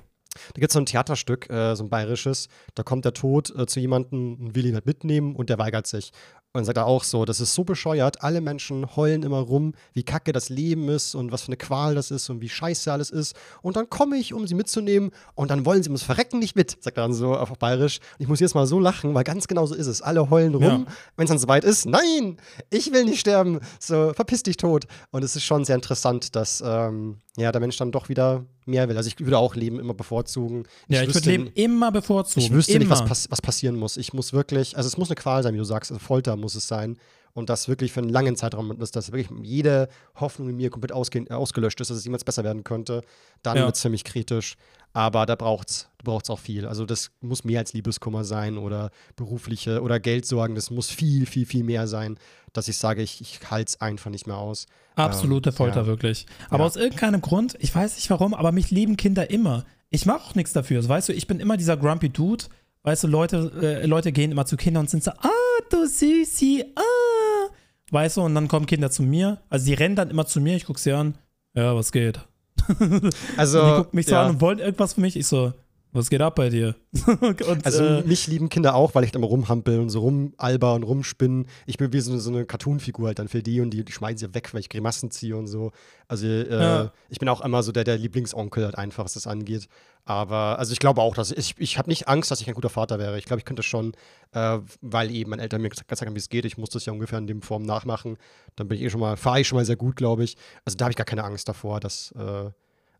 Da gibt es so ein Theaterstück, äh, so ein bayerisches, da kommt der Tod äh, zu jemandem und will ihn halt mitnehmen und der weigert sich. Und dann sagt er auch so, das ist so bescheuert, alle Menschen heulen immer rum, wie kacke das Leben ist und was für eine Qual das ist und wie scheiße alles ist. Und dann komme ich, um sie mitzunehmen und dann wollen sie ums Verrecken nicht mit, sagt er dann so auf bayerisch. Und ich muss jetzt mal so lachen, weil ganz genau so ist es. Alle heulen rum, Ja. wenn es dann soweit ist, nein, ich will nicht sterben, so verpiss dich tot. Und es ist schon sehr interessant, dass ähm, ja, der Mensch dann doch wieder mehr will. Also ich würde auch Leben immer bevorzugen. Ja, ich würde wüsste- Leben immer bevorzugen. ich wüsste immer. nicht, was, pass was passieren muss. Ich muss wirklich, also es muss eine Qual sein, wie du sagst, also Folter muss es sein. Und das wirklich für einen langen Zeitraum, dass das wirklich jede Hoffnung in mir komplett ausgelöscht ist, dass es jemals besser werden könnte, dann Ja. wird es ziemlich kritisch. Aber da braucht es braucht's auch viel. Also das muss mehr als Liebeskummer sein oder berufliche oder Geldsorgen. Das muss viel, viel, viel mehr sein, dass ich sage, ich, ich halte es einfach nicht mehr aus. Absolute Ähm, Folter, ja. wirklich. Aber Ja. aus irgendeinem Grund, ich weiß nicht warum, aber mich lieben Kinder immer. Ich mache auch nichts dafür. So, weißt du, ich bin immer dieser grumpy Dude. Weißt du, Leute, äh, Leute gehen immer zu Kindern und sind so, ah, du Süßi, ah. Weißt du, und dann kommen Kinder zu mir. Also die rennen dann immer zu mir, ich gucke sie an. Ja, was geht? Also, die gucken mich so ja. an und wollen irgendwas für mich. Ich so, was geht ab bei dir? und, Also äh, mich lieben Kinder auch, weil ich dann immer rumhampel und so rumalber und rumspinnen. Ich bin wie so, so eine Cartoon-Figur halt dann für die und die, die schmeißen sie weg, weil ich Grimassen ziehe und so. Also äh, Ja. ich bin auch immer so der, der Lieblingsonkel halt einfach, was das angeht. Aber also ich glaube auch, dass ich, ich habe nicht Angst, dass ich ein guter Vater wäre. Ich glaube, ich könnte schon, äh, weil eben meine Eltern mir gesagt haben, wie es geht. Ich muss das ja ungefähr in dem Form nachmachen. Dann bin ich eh schon mal, fahre ich schon mal sehr gut, glaube ich. Also da habe ich gar keine Angst davor, dass, äh,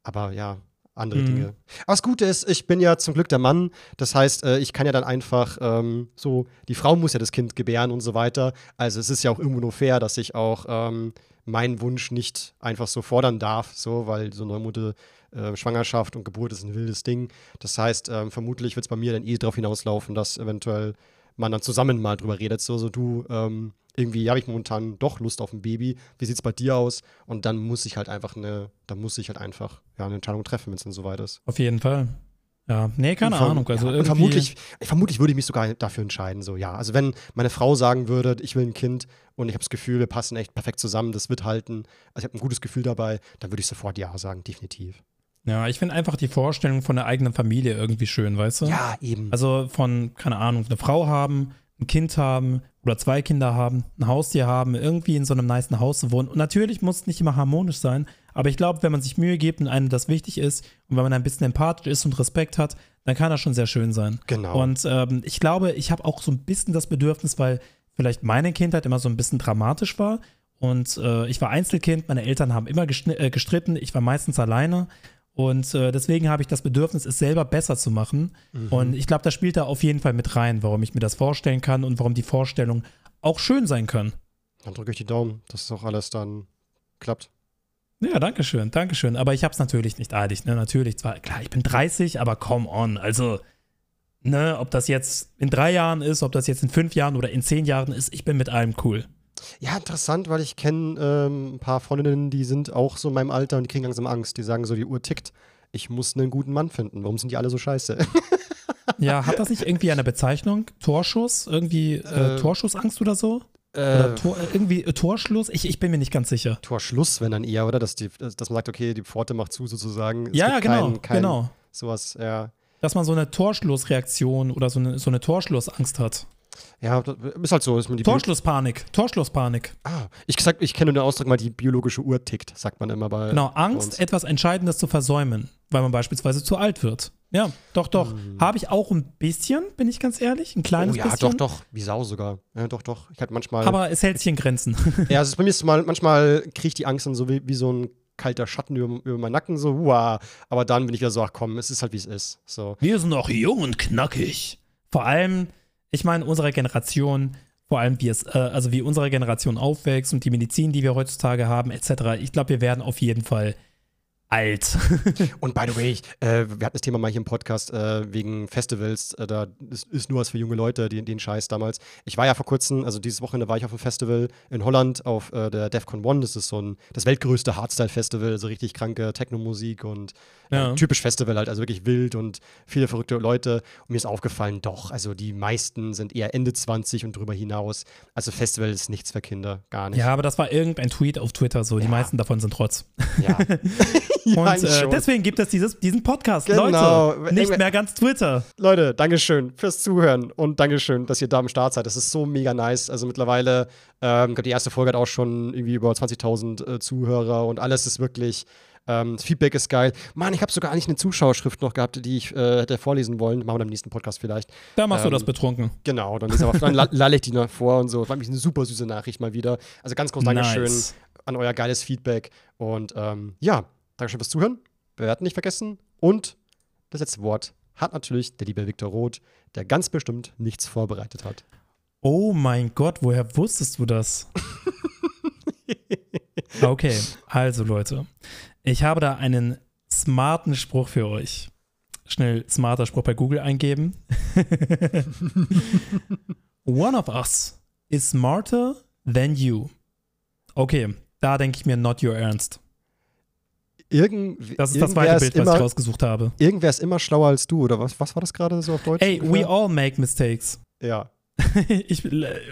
aber ja, andere Mhm. Dinge. Aber das Gute ist, ich bin ja zum Glück der Mann. Das heißt, äh, ich kann ja dann einfach ähm, so, die Frau muss ja das Kind gebären und so weiter. Also es ist ja auch irgendwo nur fair, dass ich auch ähm, meinen Wunsch nicht einfach so fordern darf, so, weil so Neumute äh, Schwangerschaft und Geburt ist ein wildes Ding. Das heißt, ähm, vermutlich wird es bei mir dann eh darauf hinauslaufen, dass eventuell man dann zusammen mal drüber redet. So, so du, ähm, irgendwie habe ich momentan doch Lust auf ein Baby. Wie sieht's bei dir aus? Und dann muss ich halt einfach eine, dann muss ich halt einfach ja, eine Entscheidung treffen, wenn es dann soweit ist. auf jeden Fall. Ja, nee, keine Ahnung. Also ja, vermutlich, vermutlich würde ich mich sogar dafür entscheiden. So, ja. Also wenn meine Frau sagen würde, ich will ein Kind und ich habe das Gefühl, wir passen echt perfekt zusammen, das wird halten, also ich habe ein gutes Gefühl dabei, dann würde ich sofort ja sagen, definitiv. Ja, ich finde einfach die Vorstellung von der eigenen Familie irgendwie schön, weißt du? Ja, eben. Also von, keine Ahnung, eine Frau haben, ein Kind haben oder zwei Kinder haben, ein Haustier haben, irgendwie in so einem niceen Haus zu wohnen. Und natürlich muss es nicht immer harmonisch sein, aber ich glaube, wenn man sich Mühe gibt und einem das wichtig ist und wenn man ein bisschen empathisch ist und Respekt hat, dann kann das schon sehr schön sein. Genau. Und ähm, ich glaube, ich habe auch so ein bisschen das Bedürfnis, weil vielleicht meine Kindheit immer so ein bisschen dramatisch war. Und äh, ich war Einzelkind, meine Eltern haben immer äh, gestritten, ich war meistens alleine. Und äh, deswegen habe ich das Bedürfnis, es selber besser zu machen. Mhm. Und ich glaube, das spielt da auf jeden Fall mit rein, warum ich mir das vorstellen kann und warum die Vorstellung auch schön sein kann. Dann drücke ich die Daumen, dass es auch alles dann klappt. Ja, danke schön, danke schön. Aber ich hab's natürlich nicht eilig, ne? Natürlich, zwar, klar, ich bin 30, aber come on. Also, ne, ob das jetzt in drei Jahren ist, ob das jetzt in fünf Jahren oder in zehn Jahren ist, ich bin mit allem cool. Ja, interessant, weil ich kenne ähm, ein paar Freundinnen, die sind auch so in meinem Alter und die kriegen langsam Angst. Die sagen so, die Uhr tickt. Ich muss einen guten Mann finden. Warum sind die alle so scheiße? Ja, hat das nicht irgendwie eine Bezeichnung? Torschuss? Irgendwie äh, Äh, Torschussangst oder so? äh, Oder Tor, äh, irgendwie äh, Torschluss? Ich, ich bin mir nicht ganz sicher. Torschluss, wenn dann eher, oder? Dass, die, dass man sagt, okay, die Pforte macht zu sozusagen. Es ja, ja, genau, kein, kein, genau. Sowas, ja. Dass man so eine Torschlussreaktion oder so eine, so eine Torschlussangst hat. Ja, ist halt so. Ist man die Torschlusspanik. Torschlusspanik. Ah, ich, sag, ich kenne nur den Ausdruck mal, die biologische Uhr tickt, sagt man immer bei. Genau, bei Angst, uns. etwas Entscheidendes zu versäumen, weil man beispielsweise zu alt wird. Ja, doch, doch. Habe ich auch ein bisschen, bin ich ganz ehrlich. Ein Oh kleines ja, bisschen. doch, doch. Wie Sau sogar. Ja, doch, doch. Ich halt manchmal. Aber es hält sich in Grenzen. ja, es ist bei mir ist mal, manchmal kriege ich die Angst dann so wie, wie so ein kalter Schatten über, über meinen Nacken, so, wow. Aber dann bin ich wieder so, ach komm, es ist halt wie es ist. So. Wir sind noch jung und knackig. Vor allem, ich meine, unsere Generation, vor allem wie es, äh, also wie unsere Generation aufwächst und die Medizin, die wir heutzutage haben, etc. Ich glaube, wir werden auf jeden Fall alt. Und by the way, ich, äh, wir hatten das Thema mal hier im Podcast äh, wegen Festivals. Äh, da ist, ist nur was für junge Leute, den, den Scheiß damals. Ich war ja vor kurzem, also dieses Wochenende war ich auf einem Festival in Holland auf äh, der DEFCON One. Das ist so ein das weltgrößte Hardstyle-Festival, so richtig kranke Techno-Musik und Ja. äh, typisch Festival halt, also wirklich wild und viele verrückte Leute. Und mir ist aufgefallen, doch, also die meisten sind eher Ende 20 und drüber hinaus. Also Festival ist nichts für Kinder, gar nicht. ja, aber das war irgendein Tweet auf Twitter so. Die Ja. meisten davon sind Trotz. ja. Und äh, deswegen gibt es dieses, diesen Podcast. Genau. Leute, nicht mehr ganz Twitter. Leute, Dankeschön fürs Zuhören und Dankeschön, dass ihr da am Start seid. Das ist so mega nice. Also mittlerweile, ähm, ich die erste Folge hat auch schon irgendwie über 20.000 äh, Zuhörer und alles ist wirklich, ähm, das Feedback ist geil. Mann, ich habe sogar eigentlich eine Zuschauerschrift noch gehabt, die ich äh, hätte vorlesen wollen. Machen wir im nächsten Podcast vielleicht. Da machst du Ähm, das betrunken. Genau, dann, aber, dann la- lalle ich die noch vor und so. War mich eine super süße Nachricht mal wieder. Also ganz groß Dankeschön Nice. an euer geiles Feedback. Und ähm, ja, Dankeschön fürs Zuhören. Bewerten nicht vergessen. Und das letzte Wort hat natürlich der liebe Viktor Roth, der ganz bestimmt nichts vorbereitet hat. Oh mein Gott, woher wusstest du das? Okay, also Leute, ich habe da einen smarten Spruch für euch. Schnell smarter Spruch bei Google eingeben. One of us is smarter than you. Okay, da denke ich mir not your ernst. Irgend, Das ist das zweite Bild, was ich immer, rausgesucht habe. Irgendwer ist immer schlauer als du, oder was, was war das gerade so auf Deutsch? Ey, we ungefähr? all make mistakes. Ja. Ich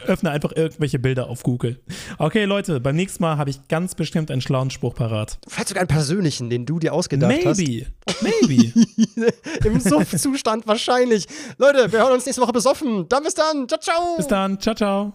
öffne einfach irgendwelche Bilder auf Google. Okay, Leute, beim nächsten Mal habe ich ganz bestimmt einen schlauen Spruch parat. Vielleicht sogar einen persönlichen, den du dir ausgedacht Maybe. Maybe. hast. Im Suchtzustand wahrscheinlich. Leute, wir hören uns nächste Woche besoffen. Dann bis dann. Ciao, ciao. Bis dann. Ciao, ciao.